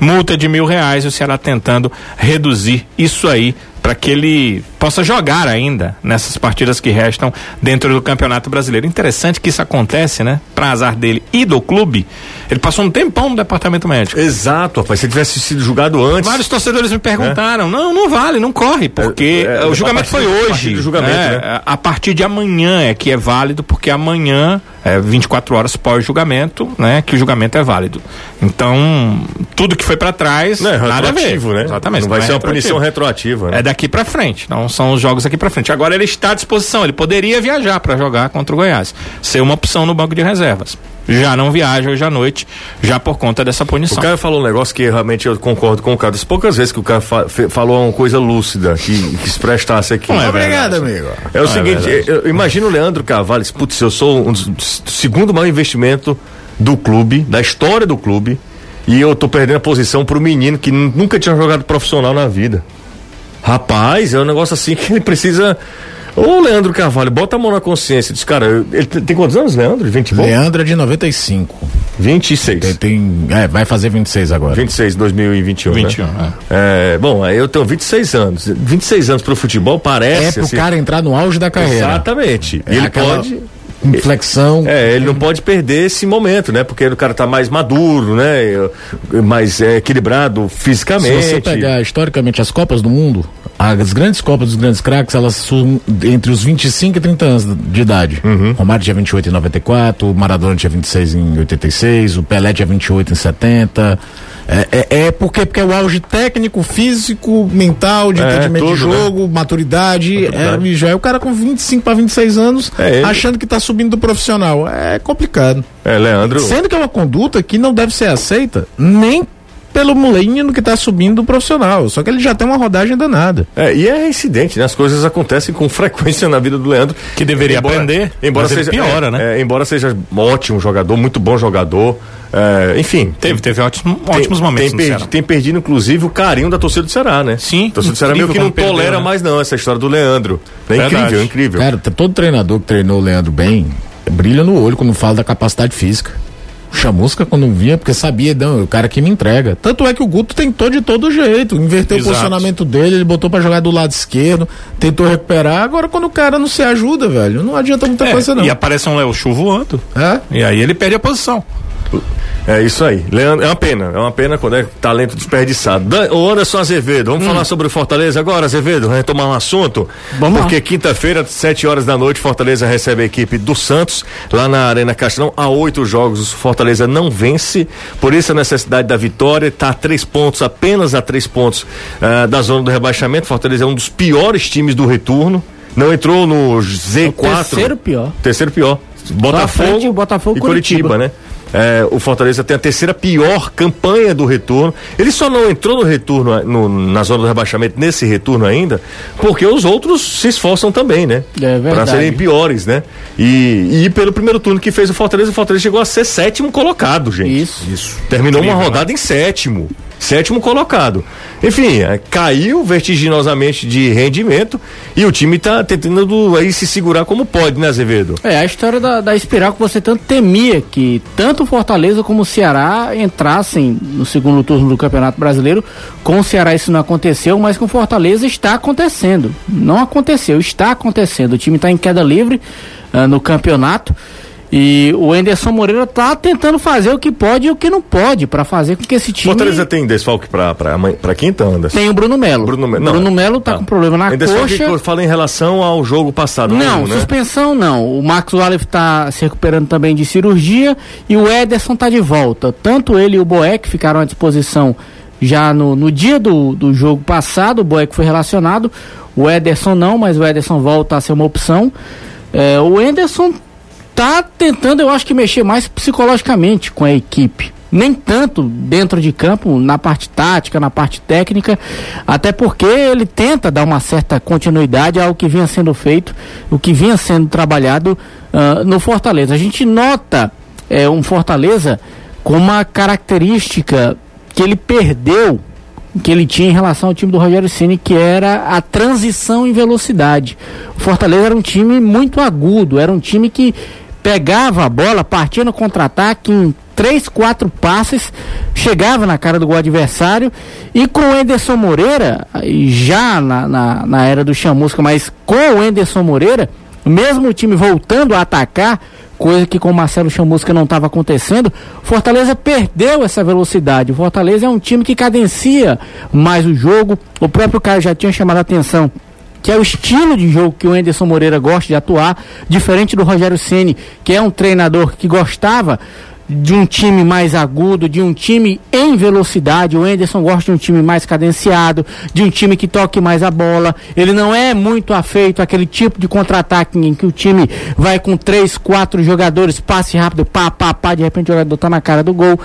multa de mil reais, o Ceará tentando reduzir isso aí para que ele possa jogar ainda nessas partidas que restam dentro do Campeonato Brasileiro. Interessante que isso acontece, né? Para azar dele e do clube, ele passou um tempão no departamento médico. Exato, rapaz. Se ele tivesse sido julgado antes. Vários torcedores me perguntaram, não, não vale, não corre, porque É, é, o julgamento partir- foi hoje. julgamento, né? A partir de amanhã é que é válido, porque amanhã, é 24 horas pós-julgamento, né, que o julgamento é válido. Então, tudo que foi para trás, Não é nada a ver. né? Exatamente. Não vai é ser uma punição retroativa, né? É daqui pra frente, não são os jogos aqui pra frente. Agora ele está à disposição, ele poderia viajar para jogar contra o Goiás, ser uma opção no banco de reservas. Já não viaja hoje à noite, já por conta dessa O punição. cara falou um negócio que realmente eu concordo com o cara. Das poucas vezes que o cara fa- falou uma coisa lúcida que, que se prestasse aqui. Não é Obrigado, verdade. amigo. É o Não é seguinte, verdade. eu, eu imagino o Leandro Carvalho, putz, eu sou um dos do segundo maior investimento do clube, da história do clube, e eu tô perdendo a posição pro menino que nu- nunca tinha jogado profissional na vida. Rapaz, é um negócio assim que ele precisa. Ô, Leandro Carvalho, bota a mão na consciência. Diz, cara, ele tem quantos anos, Leandro? 20 e pouco? Leandro é de 95. 26. Tem, tem- é, vai fazer 26 agora. 26, 2021. 21, né? É, bom, aí eu tenho 26 anos. 26 anos pro futebol É parece. pro assim- cara entrar no auge da carreira. Exatamente. É e ele aquela pode. Inflexão. É, ele não pode perder esse momento, né? Porque o cara tá mais maduro, né? Mais é, equilibrado Se fisicamente. você pegar historicamente as Copas do Mundo, as grandes Copas dos grandes craques, elas são entre os 25 e 30 anos de idade. Uhum. Romário tinha 28 em 94, o Maradona tinha 26 em 86, o Pelé tinha 28 em 70. É, é, é porque, porque é o auge técnico, físico, mental, de É, entendimento de né? jogo, maturidade. Maturidade. É, bicho, é o cara com 25 para 26 anos É, achando que tá subindo do profissional. É complicado. É, Leandro. Sendo que é uma conduta que não deve ser aceita nem pelo menino que está subindo do profissional. Só que ele já tem uma rodagem danada. É, e é incidente, né? As coisas acontecem com frequência na vida do Leandro. Que deveria aprender, Embora mas ele seja, piora, é, né? é, embora seja um ótimo jogador, muito bom jogador. É, enfim. Teve, teve ótimos, tem- ótimos momentos tem, no perdi- Ceará. tem perdido, inclusive, o carinho da torcida do Ceará, né? Sim, A torcida do Ceará meio que não perdeu, tolera né? mais, não, essa história do Leandro. É Verdade. incrível, incrível. Cara, todo treinador que treinou o Leandro bem brilha no olho quando fala da capacidade física. O Chamusca, quando vinha, porque sabia, não, é o cara que me entrega. Tanto é que o Guto tentou de todo jeito, inverteu Exato. o posicionamento dele, ele botou pra jogar do lado esquerdo, tentou recuperar. Agora, quando o cara não se ajuda, velho, não adianta muita É, coisa, não. e aparece um Léo Chu voando. É? E aí ele perde a posição. É isso aí. Leandro, é uma pena, é uma pena quando é talento desperdiçado. Dan, ô Anderson Azevedo, vamos falar sobre o Fortaleza agora, Azevedo? retomar um assunto? Vamos. Porque quinta-feira, sete horas da noite, Fortaleza recebe a equipe do Santos, lá na Arena Castelão. Há oito jogos, o Fortaleza não vence, por isso a necessidade da vitória, está a três pontos, apenas a três pontos ah, da zona do rebaixamento. Fortaleza é um dos piores times do retorno. Não entrou no Z4. terceiro pior. Terceiro pior. Botafogo, Botafogo e Curitiba, Curitiba. né? É, o Fortaleza tem a terceira pior campanha do retorno. Ele só não entrou no retorno, no- na zona do rebaixamento, nesse retorno ainda, porque os outros se esforçam também, né? É. Pra serem piores, né? E, e pelo primeiro turno que fez o Fortaleza, o Fortaleza chegou a ser sétimo colocado, gente. Isso. Isso. Terminou uma Incrível, rodada em sétimo. Sétimo colocado. Enfim, é, caiu vertiginosamente de rendimento e o time tá tentando aí se segurar como pode, né, Azevedo? É a história da, da espiral que você tanto temia que tanto Fortaleza como o Ceará entrassem no segundo turno do Campeonato Brasileiro. Com o Ceará isso não aconteceu, mas com o Fortaleza está acontecendo. Não aconteceu, está acontecendo. O time está em queda livre ah, no campeonato. E o Enderson Moreira está tentando fazer o que pode e o que não pode para fazer com que esse time. Fortaleza tem desfalque pra quinta, Anderson? Tem o Bruno Melo. Bruno Melo. Bruno Melo tá com problema na desfalque coxa. que eu falo em relação ao jogo passado. Não, mesmo, né? suspensão não. O Max Wallace está se recuperando também de cirurgia e o Ederson está de volta. Tanto ele e o Boeck ficaram à disposição já no, no dia do, do jogo passado. O Boeck foi relacionado, o Ederson não, mas o Ederson volta a ser uma opção. É, o Ederson tá tentando, eu acho que mexer mais psicologicamente com a equipe. Nem tanto dentro de campo, na parte tática, na parte técnica, até porque ele tenta dar uma certa continuidade ao que vinha sendo feito, o que vinha sendo trabalhado ah, no Fortaleza. A gente nota é, um Fortaleza com uma característica que ele perdeu que ele tinha em relação ao time do Rogério Ceni, que era a transição em velocidade. O Fortaleza era um time muito agudo, era um time que pegava a bola, partia no contra-ataque em três, quatro passes, chegava na cara do adversário e com o Enderson Moreira, já na, na, na era do Chamusca, mas com o Enderson Moreira, mesmo o time voltando a atacar, coisa que com o Marcelo Chamusca não estava acontecendo, Fortaleza perdeu essa velocidade. O Fortaleza é um time que cadencia mais o jogo. O próprio cara já tinha chamado a atenção que é o estilo de jogo que o Enderson Moreira gosta de atuar, diferente do Rogério Ceni, que é um treinador que gostava de um time mais agudo, de um time em velocidade. O Enderson gosta de um time mais cadenciado, de um time que toque mais a bola. Ele não é muito afeito àquele tipo de contra-ataque em que o time vai com três, quatro jogadores, passe rápido, pá, pá, pá, de repente o jogador tá na cara do gol.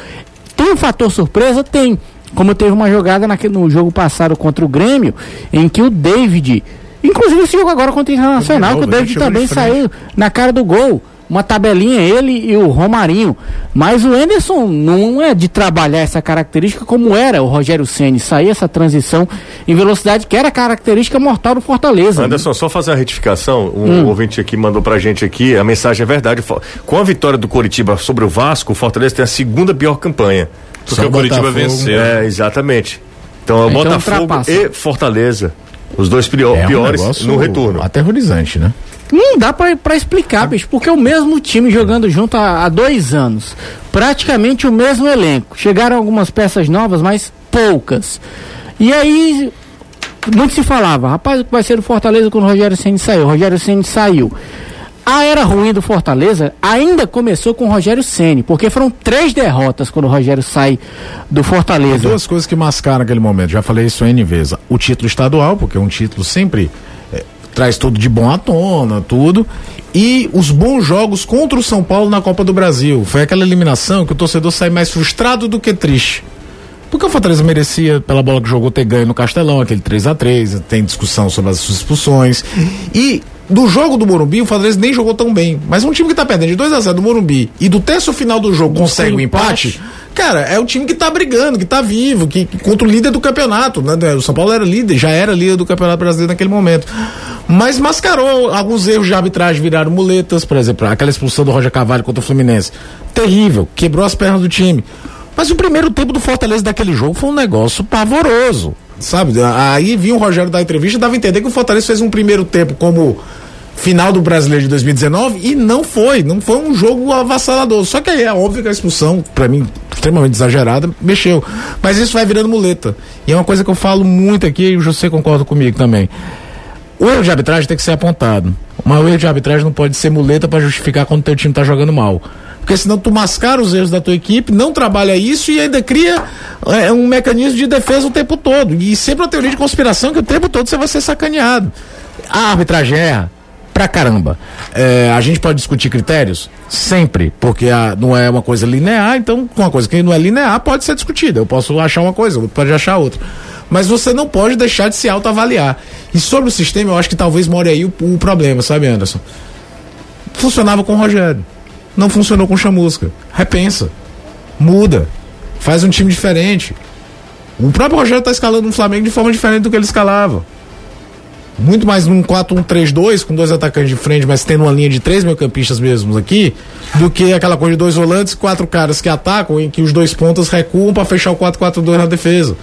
Tem um fator surpresa? Tem. Como teve uma jogada naquele, no jogo passado contra o Grêmio, em que o David, inclusive esse jogo agora contra o Internacional, que o David também saiu na cara do gol uma tabelinha, ele e o Romarinho. Mas o Anderson não é de trabalhar essa característica como era o Rogério Ceni sair essa transição em velocidade, que era a característica mortal do Fortaleza. Anderson, só fazer uma retificação, um hum. ouvinte aqui mandou pra gente aqui, a mensagem é verdade. Com a vitória do Coritiba sobre o Vasco, o Fortaleza tem a segunda pior campanha. Porque o Coritiba venceu. É, exatamente. Então é o então, Botafogo e Fortaleza. Os dois pior, é um piores no retorno. Aterrorizante, né? Não dá para explicar, bicho, porque é o mesmo time jogando junto há, há, dois anos. Praticamente o mesmo elenco. Chegaram algumas peças novas, mas poucas. E aí, muito se falava, rapaz, o que vai ser o Fortaleza quando o Rogério Senni saiu? O Rogério Senni saiu. A era ruim do Fortaleza ainda começou com o Rogério Ceni, porque foram três derrotas quando o Rogério sai do Fortaleza. Duas coisas que mascaram naquele momento, já falei isso N vezes. O título estadual, porque é um título sempre traz tudo de bom à tona, tudo. E os bons jogos contra o São Paulo na Copa do Brasil. Foi aquela eliminação que o torcedor sai mais frustrado do que triste. Porque o Fortaleza merecia, pela bola que jogou, ter ganho no Castelão, aquele 3 a 3 tem discussão sobre as expulsões. E do jogo do Morumbi, o Fortaleza nem jogou tão bem. Mas um time que tá perdendo de 2 a 0 do Morumbi e do terço final do jogo consegue um empate, empate cara, é o time que tá brigando, que tá vivo, que, que, contra o líder do campeonato, né? O São Paulo era líder, já era líder do Campeonato Brasileiro naquele momento. Mas mascarou alguns erros de arbitragem, viraram muletas, por exemplo, aquela expulsão do Roger Cavalho contra o Fluminense. Terrível, quebrou as pernas do time. Mas o primeiro tempo do Fortaleza daquele jogo foi um negócio pavoroso. Sabe? Aí vinha o Rogério da entrevista dava a entender que o Fortaleza fez um primeiro tempo como final do Brasileiro de 2019 e não foi, não foi um jogo avassalador. Só que aí é óbvio que a expulsão, para mim, extremamente exagerada, mexeu. Mas isso vai virando muleta. E é uma coisa que eu falo muito aqui e o José concorda comigo também. O erro de arbitragem tem que ser apontado. Mas o erro de arbitragem não pode ser muleta para justificar quando teu time tá jogando mal. Porque senão tu mascara os erros da tua equipe, não trabalha isso e ainda cria é, um mecanismo de defesa o tempo todo. E sempre uma teoria de conspiração que o tempo todo você vai ser sacaneado. A arbitragem erra, pra caramba. É, a gente pode discutir critérios? Sempre, porque a, não é uma coisa linear, então uma coisa que não é linear pode ser discutida. Eu posso achar uma coisa, outro pode achar outra. Mas você não pode deixar de se autoavaliar. E sobre o sistema, eu acho que talvez more aí o, o problema, sabe, Anderson? Funcionava com o Rogério. Não funcionou com o Chamusca. Repensa. Muda. Faz um time diferente. O próprio Rogério está escalando um Flamengo de forma diferente do que ele escalava muito mais num 4-1-3-2, com dois atacantes de frente, mas tendo uma linha de três meio-campistas mesmos aqui, do que aquela coisa de dois volantes, quatro caras que atacam, em que os dois pontas recuam para fechar o 4-4-2 na defesa.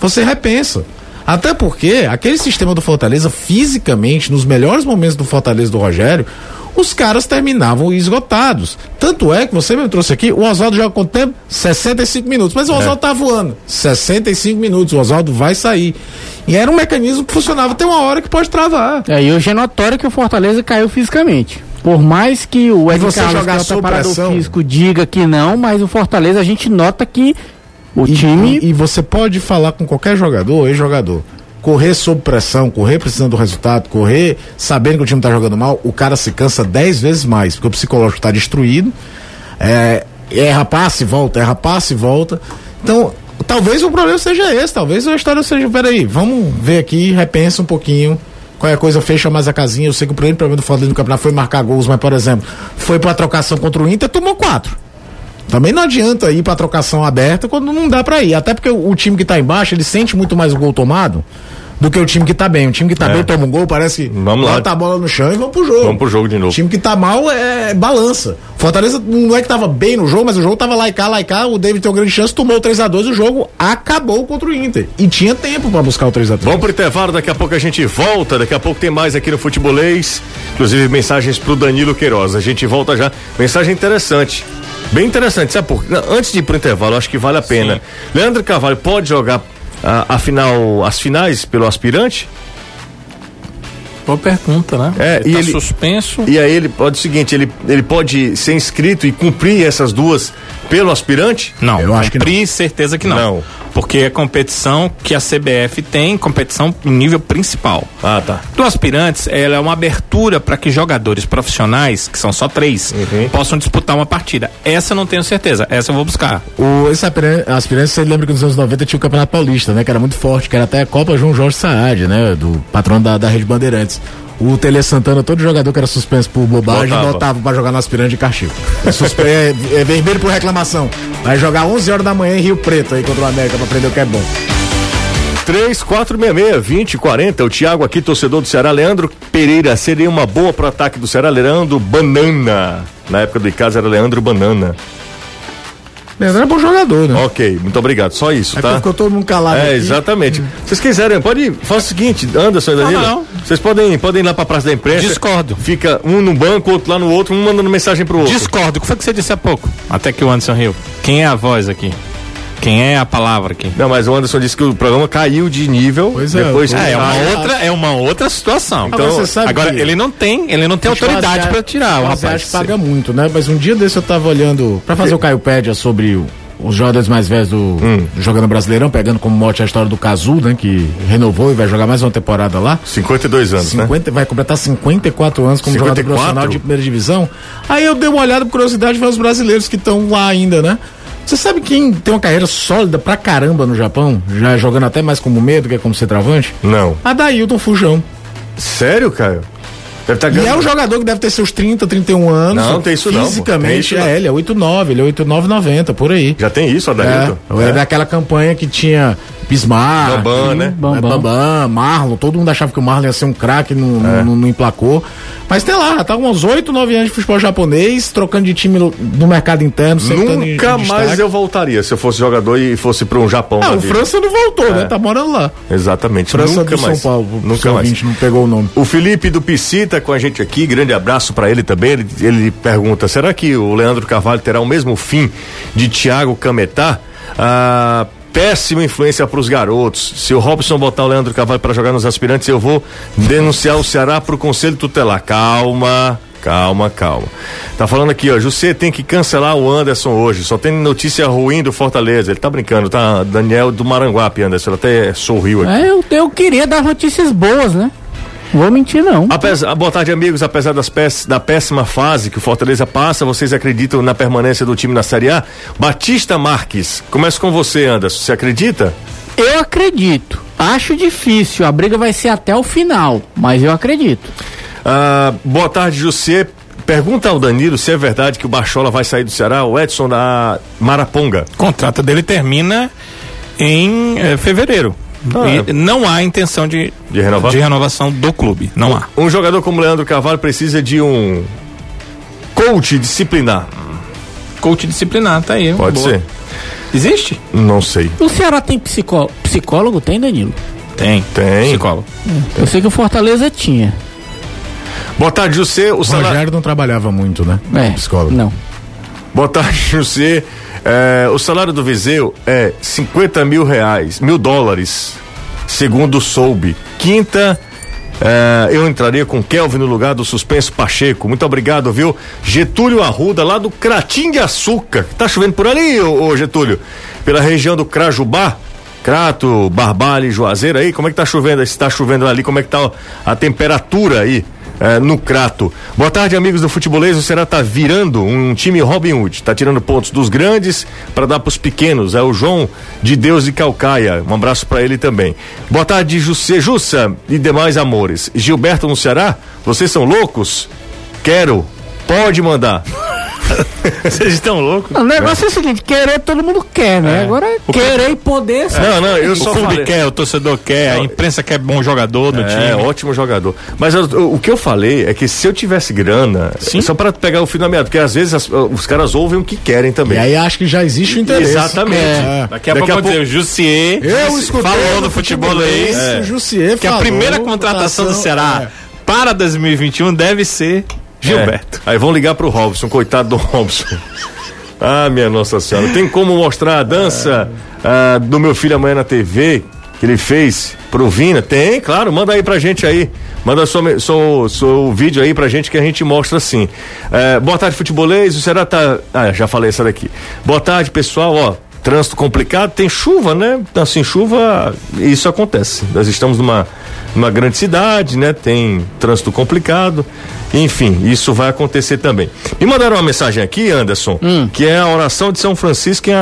Você repensa. Até porque aquele sistema do Fortaleza, fisicamente, nos melhores momentos do Fortaleza do Rogério, os caras terminavam esgotados. Tanto é que você me trouxe aqui, o Oswaldo joga quanto tempo? 65 minutos. Mas o é. Oswaldo é. tá voando. 65 minutos, o Oswaldo vai sair. E era um mecanismo que funcionava tem uma hora que pode travar. É, e hoje é notório que o Fortaleza caiu fisicamente. Por mais que o Ed Carlos, que é o preparador físico, diga que não, mas o Fortaleza a gente nota que o e, time. E, você pode falar com qualquer jogador, ex-jogador correr sob pressão, correr precisando do resultado, correr sabendo que o time está jogando mal, o cara se cansa dez vezes mais, porque o psicológico está destruído. É, erra passe e volta, erra passe e volta. Então, talvez o problema seja esse, talvez a história seja, peraí, vamos ver aqui, repensa um pouquinho. Qualquer coisa fecha mais a casinha. Eu sei que o primeiro problema do Fortaleza no campeonato foi marcar gols, mas, por exemplo, foi pra trocação contra o Inter, tomou quatro. Também não adianta ir pra trocação aberta quando não dá pra ir. Até porque o, o time que tá embaixo, ele sente muito mais o gol tomado do que o time que tá bem. O time que tá é. bem toma um gol, parece que vamos bota lá. a bola no chão e vamos pro jogo. Vamos pro jogo de novo. O time que tá mal é balança. Fortaleza não é que tava bem no jogo, mas o jogo tava lá e cá, lá e cá. O David tem uma grande chance, tomou o 3x2 o jogo acabou contra o Inter. E tinha tempo para buscar o 3x3. Vamos pro intervalo, daqui a pouco a gente volta. Daqui a pouco tem mais aqui no Futebolês. Inclusive mensagens pro Danilo Queiroz. A gente volta já. Mensagem interessante. Bem interessante, sabe por Antes de ir pro intervalo, acho que vale a pena. Sim. Leandro Carvalho pode jogar a, a final, as finais pelo aspirante? Boa pergunta, né? É, ele e tá ele- suspenso. E aí ele pode o seguinte, ele, ele pode ser inscrito e cumprir essas duas pelo aspirante? Não, Eu acho que cumprir, certeza que não. Não. Porque é competição que a CBF tem, competição em nível principal. Ah, tá. Do aspirantes, ela é uma abertura para que jogadores profissionais, que são só três, Uhum. possam disputar uma partida. Essa eu não tenho certeza, essa eu vou buscar. O, esse aspiran- aspirante, você lembra que nos anos 90 tinha o Campeonato Paulista, né? Que era muito forte, que era até a Copa João Jorge Saad, né? Do patrão da, da Rede Bandeirantes. O Tele Santana, todo jogador que era suspenso por bobagem, Botava. botava pra jogar no aspirante de castigo. É, suspe- é, é vermelho por reclamação. Vai jogar 11 horas da manhã em Rio Preto aí contra o América pra aprender o que é bom. 3466-2040. O Thiago aqui, torcedor do Ceará. Leandro Pereira seria uma boa pro ataque do Ceará. Leandro Banana. Na época do Icasa era Leandro Banana. Leandro é bom jogador, né? Ok, muito obrigado. Só isso, Aí tá? ficou todo mundo calado. É, aqui. exatamente. Vocês quiserem, pode. Faz o seguinte, Anderson e Danilo. não. Vocês podem, podem ir lá pra Praça da Imprensa. Discordo. Fica um no banco, outro lá no outro, um mandando mensagem pro outro. Discordo, o que foi que você disse há pouco? Até que o Anderson riu. Quem é a voz aqui? Quem é a palavra aqui? Não, mas o Anderson disse que o programa caiu de nível. Pois é, depois É, é uma Ah, outra, é uma outra situação. Agora você sabe agora que- ele não tem, ele não tem autoridade para tirar o rapaz. que paga muito, né? Mas um dia desse eu tava olhando pra fazer o Caio Pédia sobre o- os jogadores mais velhos do Hum. jogando Brasileirão, pegando como mote a história do Cazu, né? Que renovou e vai jogar mais uma temporada lá. 52 anos, né? 50, vai completar 54 anos como 54? jogador profissional de primeira divisão. Aí eu dei uma olhada por curiosidade ver os brasileiros que estão lá ainda, né? Você sabe quem tem uma carreira sólida pra caramba no Japão, já jogando até mais como meio do que como centroavante? Não. Adailton Fujão. Sério, Caio? Deve estar E é um jogador que deve ter seus 30, 31 anos. Não, tem isso não, pô. Tem Fisicamente, isso não. é, ele é 89, ele é 89, 90, por aí. Já tem isso, É, Adailton? é daquela campanha que tinha Bismarck, Bambam, né? Bambam, Bambam, Marlon, todo mundo achava que o Marlon ia ser um craque, não, É. não, não emplacou. Mas tem lá, tá uns 8, 9 anos de futebol japonês, trocando de time no, mercado interno, Nunca em mais destaque. eu voltaria se eu fosse jogador e fosse para um Japão. Ah, o vida. França não voltou, né? Tá morando lá. Exatamente. França Nunca do mais. São Paulo, o Nunca mais. ouvinte não pegou o nome. O Felipe do Pisci tá com a gente aqui, grande abraço para ele também. Ele, ele pergunta: será que o Leandro Carvalho terá o mesmo fim de Thiago Cametá? Ah, péssima influência para os garotos. Se o Robson botar o Leandro Carvalho para jogar nos aspirantes, eu vou denunciar o Ceará para o Conselho Tutelar. Calma. Calma, calma. Tá falando aqui, ó. José tem que cancelar o Anderson hoje. Só tem notícia ruim do Fortaleza. Ele tá brincando, tá? Daniel do Maranguape, Anderson. Ele até sorriu aqui. É, eu, eu queria dar notícias boas, né? Vou mentir, não. Apesar, boa tarde, amigos. Apesar das pés- da péssima fase que o Fortaleza passa, vocês acreditam na permanência do time na Série A? Batista Marques, começo com você, Anderson. Você acredita? Eu acredito. Acho difícil. A briga vai ser até o final, mas eu acredito. Ah, boa tarde, José. Pergunta ao Danilo se é verdade que o Bachola vai sair do Ceará, o Edson da Maraponga. O contrato dele termina em eh, fevereiro. Ah. E não há intenção de, De renovar? de renovação do clube. Não há. Um jogador como Leandro Carvalho precisa de um coach disciplinar. Coach disciplinar, tá aí. Pode Boa. ser? Existe? Não sei. O Ceará tem psicó... psicólogo? Tem, Danilo? Tem. Tem. Psicólogo. Eu sei que o Fortaleza tinha. Boa tarde, José. O O salário... Rogério não trabalhava muito, né? É. Psicólogo. Não. Boa tarde, José. É, o salário do Viseu é 50 mil reais, mil dólares, segundo soube. Quinta, é, eu entraria com Kelvin no lugar do suspenso Pacheco. Muito obrigado, viu? Getúlio Arruda, lá do Cratim de Açúcar. Tá chovendo por ali, ô, ô, Getúlio? Pela região do Crajubá? Crato, Barbalho Juazeiro aí, como é que tá chovendo? Se tá chovendo ali, como é que tá a temperatura aí? É, no Crato. Boa tarde, amigos do Futebolês. O Ceará tá virando um time Robin Hood. Tá tirando pontos dos grandes para dar pros pequenos. É o João de Deus de Calcaia. Um abraço para ele também. Boa tarde, Jussê, Jussa e demais amores. Gilberto no Ceará? Vocês são loucos? Quero. Pode mandar. Vocês estão loucos? O negócio é o seguinte, querer todo mundo quer, né? Agora, querer e poder... Não, não, eu O só clube falei. quer, o torcedor quer, a imprensa quer bom jogador do É, time. ótimo jogador. Mas eu- o que eu falei é que se eu tivesse grana, Sim. só para pegar o fio da meada, porque às vezes as- os caras ouvem o que querem E também. aí acho que já existe o interesse. Exatamente. É. Daqui a pouco eu vou dizer, o Jussier Eu escutei falou no no futebolês o Jussier que a primeira contratação do Ceará é. para 2021 deve ser Gilberto. É. Aí vão ligar pro Robson, coitado do Robson. Ah, minha Nossa Senhora. Tem como mostrar a dança ah, do meu filho amanhã na TV? que ele fez pro Vina? Tem, claro, manda aí pra gente aí. Manda seu, seu, seu vídeo aí pra gente que a gente mostra assim. É, boa tarde, futebolês. O Será tá. Ah, já falei essa daqui. Boa tarde, pessoal. Ó, trânsito complicado, tem chuva, né? Assim, chuva, isso acontece. Nós estamos numa, numa grande cidade, né? Tem trânsito complicado. Enfim, isso vai acontecer também. Me mandaram uma mensagem aqui, Anderson, Hum. que é a oração de São Francisco é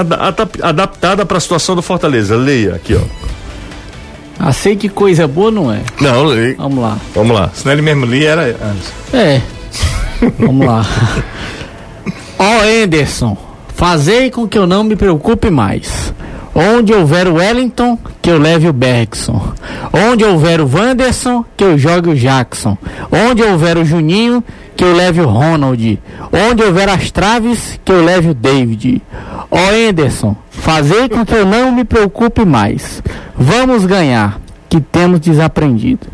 adaptada para a situação do Fortaleza. Leia aqui, ó. Sei que coisa boa, não é? Não, leia. Vamos lá. Vamos lá. Senão ele mesmo li, era antes. É. Vamos lá. Ó Anderson, fazei com que eu não me preocupe mais. Onde houver o Wellington, que eu leve o Bergson. Onde houver o Wanderson, que eu jogue o Jackson. Onde houver o Juninho, que eu leve o Ronald. Onde houver as traves, que eu leve o David. Ó Anderson, fazei com que eu não me preocupe mais. Vamos ganhar, que temos desaprendido.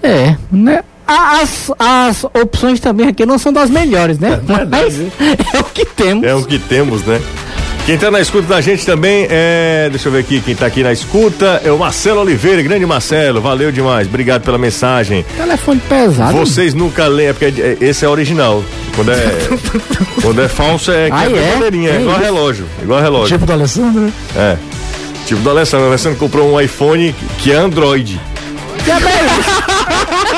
É, né? As, as opções também aqui não são das melhores, né? Mas é o que temos. É o que temos, né? Quem tá na escuta da gente também é. Deixa eu ver aqui, quem tá aqui na escuta é o Marcelo Oliveira, grande Marcelo, valeu demais, obrigado pela mensagem. Telefone pesado. Vocês nunca leem, é porque é- esse é original. Quando é, quando é falso é, Ah, quebra é? bandeirinha, é É igual relógio, igual relógio. Tipo do Alessandro, né? É. Tipo do Alessandro, o Alessandro comprou um iPhone que é Android.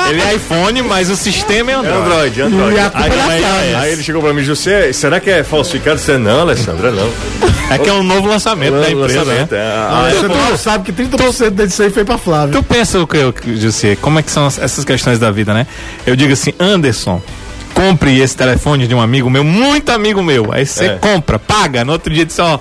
Ele é iPhone, mas o sistema é É Android. Android, Android. E a Aí, culpa da aí- aí ele chegou pra mim, José, será que é falsificado? Você não, Alessandro, é não. É que é um novo lançamento da empresa, né? Lançamento, é. Ah, você não sabe que 30% disso aí foi pra Flávia. Tu pensa o que eu, José, como é que são as- essas questões da vida, né? Eu digo assim, Anderson, compre esse telefone de um amigo meu, muito amigo meu. Aí você É. compra, paga, no outro dia diz, ó,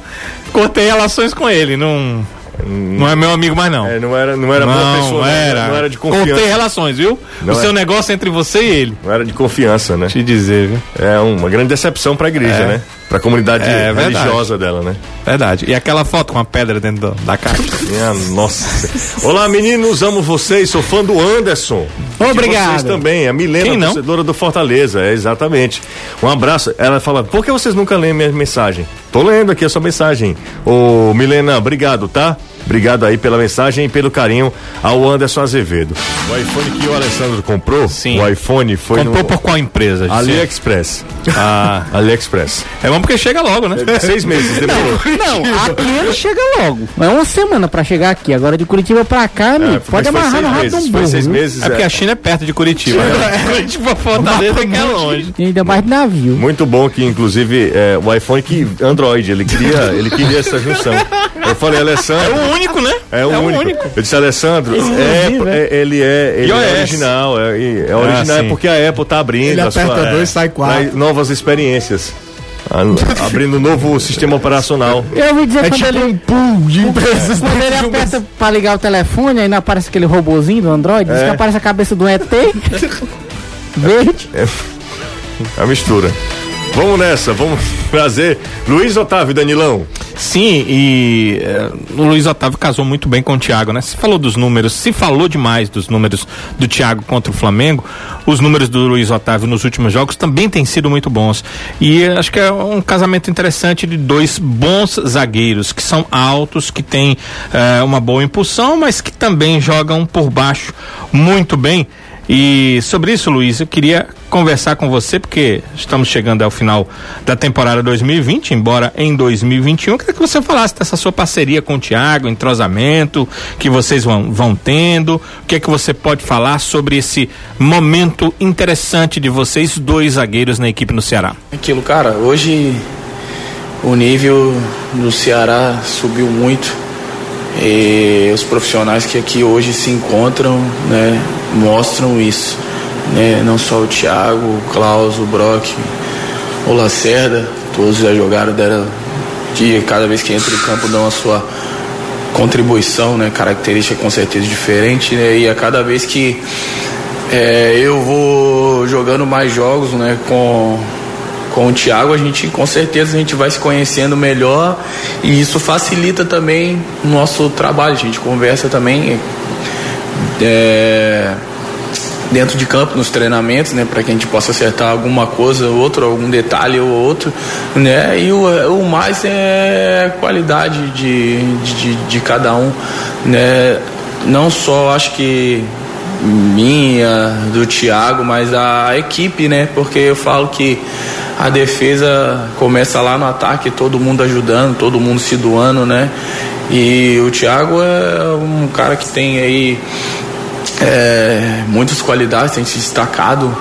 cortei relações com ele, não, não é meu amigo mais não. É, não era, não era boa não, pessoa, não era. não era de confiança. relações, viu? Não o é. seu negócio é entre você e ele. Não era de confiança, né? Te dizer, viu? É uma grande decepção pra igreja, É. né? Pra comunidade É, religiosa dela, né? Verdade. E aquela foto com a pedra dentro do- da caixa. Minha nossa. Olá, meninos, amo vocês, sou fã do Anderson. Obrigado. Vocês também, a Milena, torcedora do Fortaleza, é exatamente. Um abraço. Ela fala, por que vocês nunca leem minha mensagem? Tô lendo aqui a sua mensagem. Ô, Milena, obrigado, tá? Obrigado aí pela mensagem e pelo carinho ao Anderson Azevedo. O iPhone que o Alessandro comprou, Sim. o iPhone foi Comprou no por qual empresa? AliExpress. Ah, AliExpress. é bom porque chega logo, né? Seis meses demorou. Não, aqui ele chega logo. É uma semana pra chegar aqui. Agora de Curitiba pra cá, amigo, É, pode mas foi amarrar seis no rabo de meses, um foi burro. seis meses. É porque é. a China é perto de Curitiba. né? Curitiba, Fortaleza que é longe. E ainda mais de navio. Muito bom que, inclusive, é, o iPhone que Android, ele queria, ele queria essa junção. Eu falei, É Alessandro. O único, né? É o único. Eu disse, Alessandro, é, é- ele é, ele é original. É, é original, é sim. porque a Apple tá abrindo Ele a aperta sua, dois, sai quatro. novas experiências. A- Abrindo um novo sistema operacional. Eu ouvi dizer É quando tipo ele. um pool de empresas. Quando ele aperta pra ligar o telefone, aí não aparece aquele robozinho do Android, diz É. que aparece a cabeça do ET. verde. A mistura. Vamos nessa, vamos trazer Luiz Otávio Danilão. Sim, e eh, o Luiz Otávio casou muito bem com o Thiago, né? Se falou dos números, se falou demais dos números do Thiago contra o Flamengo, os números do Luiz Otávio nos últimos jogos também têm sido muito bons. E acho que é um casamento interessante de dois bons zagueiros, que são altos, que têm eh, uma boa impulsão, mas que também jogam por baixo muito bem. E sobre isso, Luiz, eu queria conversar com você, porque estamos chegando ao final da temporada 2020, embora em 2021. Eu queria que você falasse dessa sua parceria com o Thiago, entrosamento que vocês vão, vão tendo. O que é que você pode falar sobre esse momento interessante de vocês, dois zagueiros na equipe no Ceará? Aquilo, cara, hoje o nível do Ceará subiu muito. E os profissionais que aqui hoje se encontram, né, mostram isso. Né? Não só o Thiago, o Klaus, o Brock, o Lacerda, todos já jogaram, deram que cada vez que entra em campo dão a sua contribuição, né, característica com certeza diferente, né, e a cada vez que é, eu vou jogando mais jogos, né, com com o Thiago, a gente com certeza a gente vai se conhecendo melhor e isso facilita também o nosso trabalho. A gente conversa também. é, dentro de campo, nos treinamentos, né, para que a gente possa acertar alguma coisa, outro, algum detalhe ou outro, né, e o, o mais é qualidade de, de, de cada um, né, não só acho que minha, do Thiago, mas a equipe, né, porque eu falo que a defesa começa lá no ataque, todo mundo ajudando, todo mundo se doando, né? E o Thiago é um cara que tem aí é, muitas qualidades, tem se destacado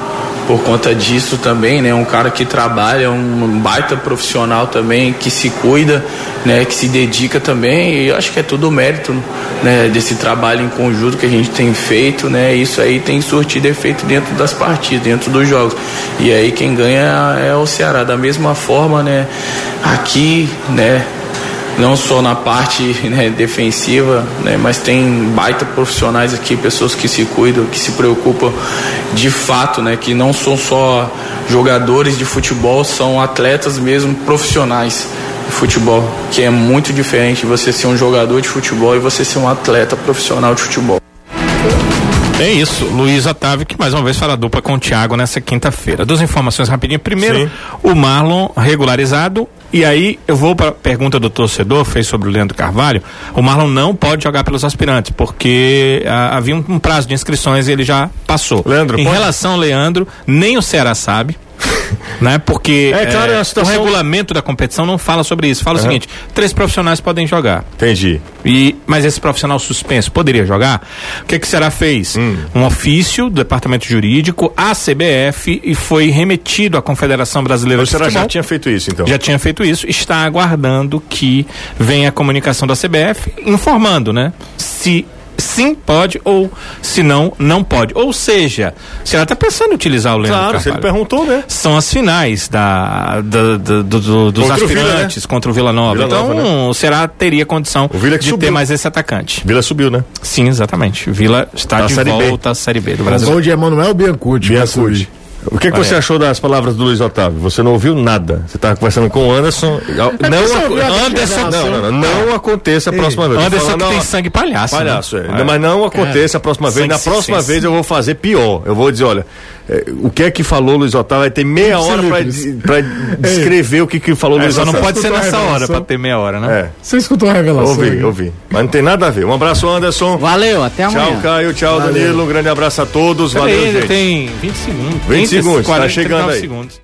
por conta disso também, né? Um cara que trabalha, um baita profissional também, que se cuida, né? Que se dedica também. E acho que é tudo mérito, né? Desse trabalho em conjunto que a gente tem feito, né? Isso aí tem surtido efeito dentro das partidas, dentro dos jogos. E aí quem ganha é o Ceará. Da mesma forma, né? Aqui, né? Não só na parte né, defensiva, né, mas tem baita profissionais aqui, pessoas que se cuidam, que se preocupam de fato, né, que não são só jogadores de futebol, são atletas mesmo profissionais de futebol, que é muito diferente você ser um jogador de futebol e você ser um atleta profissional de futebol. É isso, Luiz Otávio, que mais uma vez fala dupla com o Thiago nessa quinta-feira. Duas informações rapidinho. Primeiro, Sim. o Marlon regularizado. E aí, eu vou para a pergunta do torcedor, fez sobre o Leandro Carvalho. O Marlon não pode jogar pelos aspirantes, porque ah, havia um, um, prazo de inscrições e ele já passou. Leandro, em pode... relação ao Leandro, nem o Ceará sabe né? Porque é, claro, é, situação... o regulamento da competição não fala sobre isso. Fala uhum. o seguinte: três profissionais podem jogar. Entendi. E, mas esse profissional suspenso poderia jogar? O que, que será fez? Hum. Um ofício do departamento jurídico à CBF e foi remetido à Confederação Brasileira o de Futebol. já tinha feito isso, então? Já tinha feito isso. Está aguardando que venha a comunicação da CBF informando, né? Se sim pode ou se não, não pode. Ou seja, você está pensando em utilizar o Leandro Claro, Carvalho. ele perguntou, né? São as finais da, da, da do, do, dos contra aspirantes Vila, né? contra o Vila Nova. Vila então, Nova, né? o Será teria condição de subiu. ter mais esse atacante. Vila subiu, né? Sim, exatamente. Vila está tá de volta à Série B do Brasil. O gol de Emanuel Biancucci. Biancucci. O que, que você achou das palavras do Luiz Otávio? Você não ouviu nada. Você estava conversando com o Anderson. É não, Anderson, não, não, não, não aconteça a próxima vez. Anderson que tem sangue palhaço. Palhaço, né? é. Mas não aconteça a próxima vez. Na próxima vez eu vou fazer pior. Eu vou dizer, olha, é, o que é que falou Luiz Otávio? Vai ter meia hora para descrever o que, que falou é, Luiz Otávio. Só não pode ser nessa hora para ter meia hora, né? É. Você escutou a revelação? Ouvi, ouvi. Mas não tem nada a ver. Um abraço, Anderson. Valeu, até amanhã. Tchau, Caio. Tchau, Valeu. Danilo. Um grande abraço a todos. Valeu, gente. Tem 20 segundos. 20 segundos, tá chegando aí. Segundos.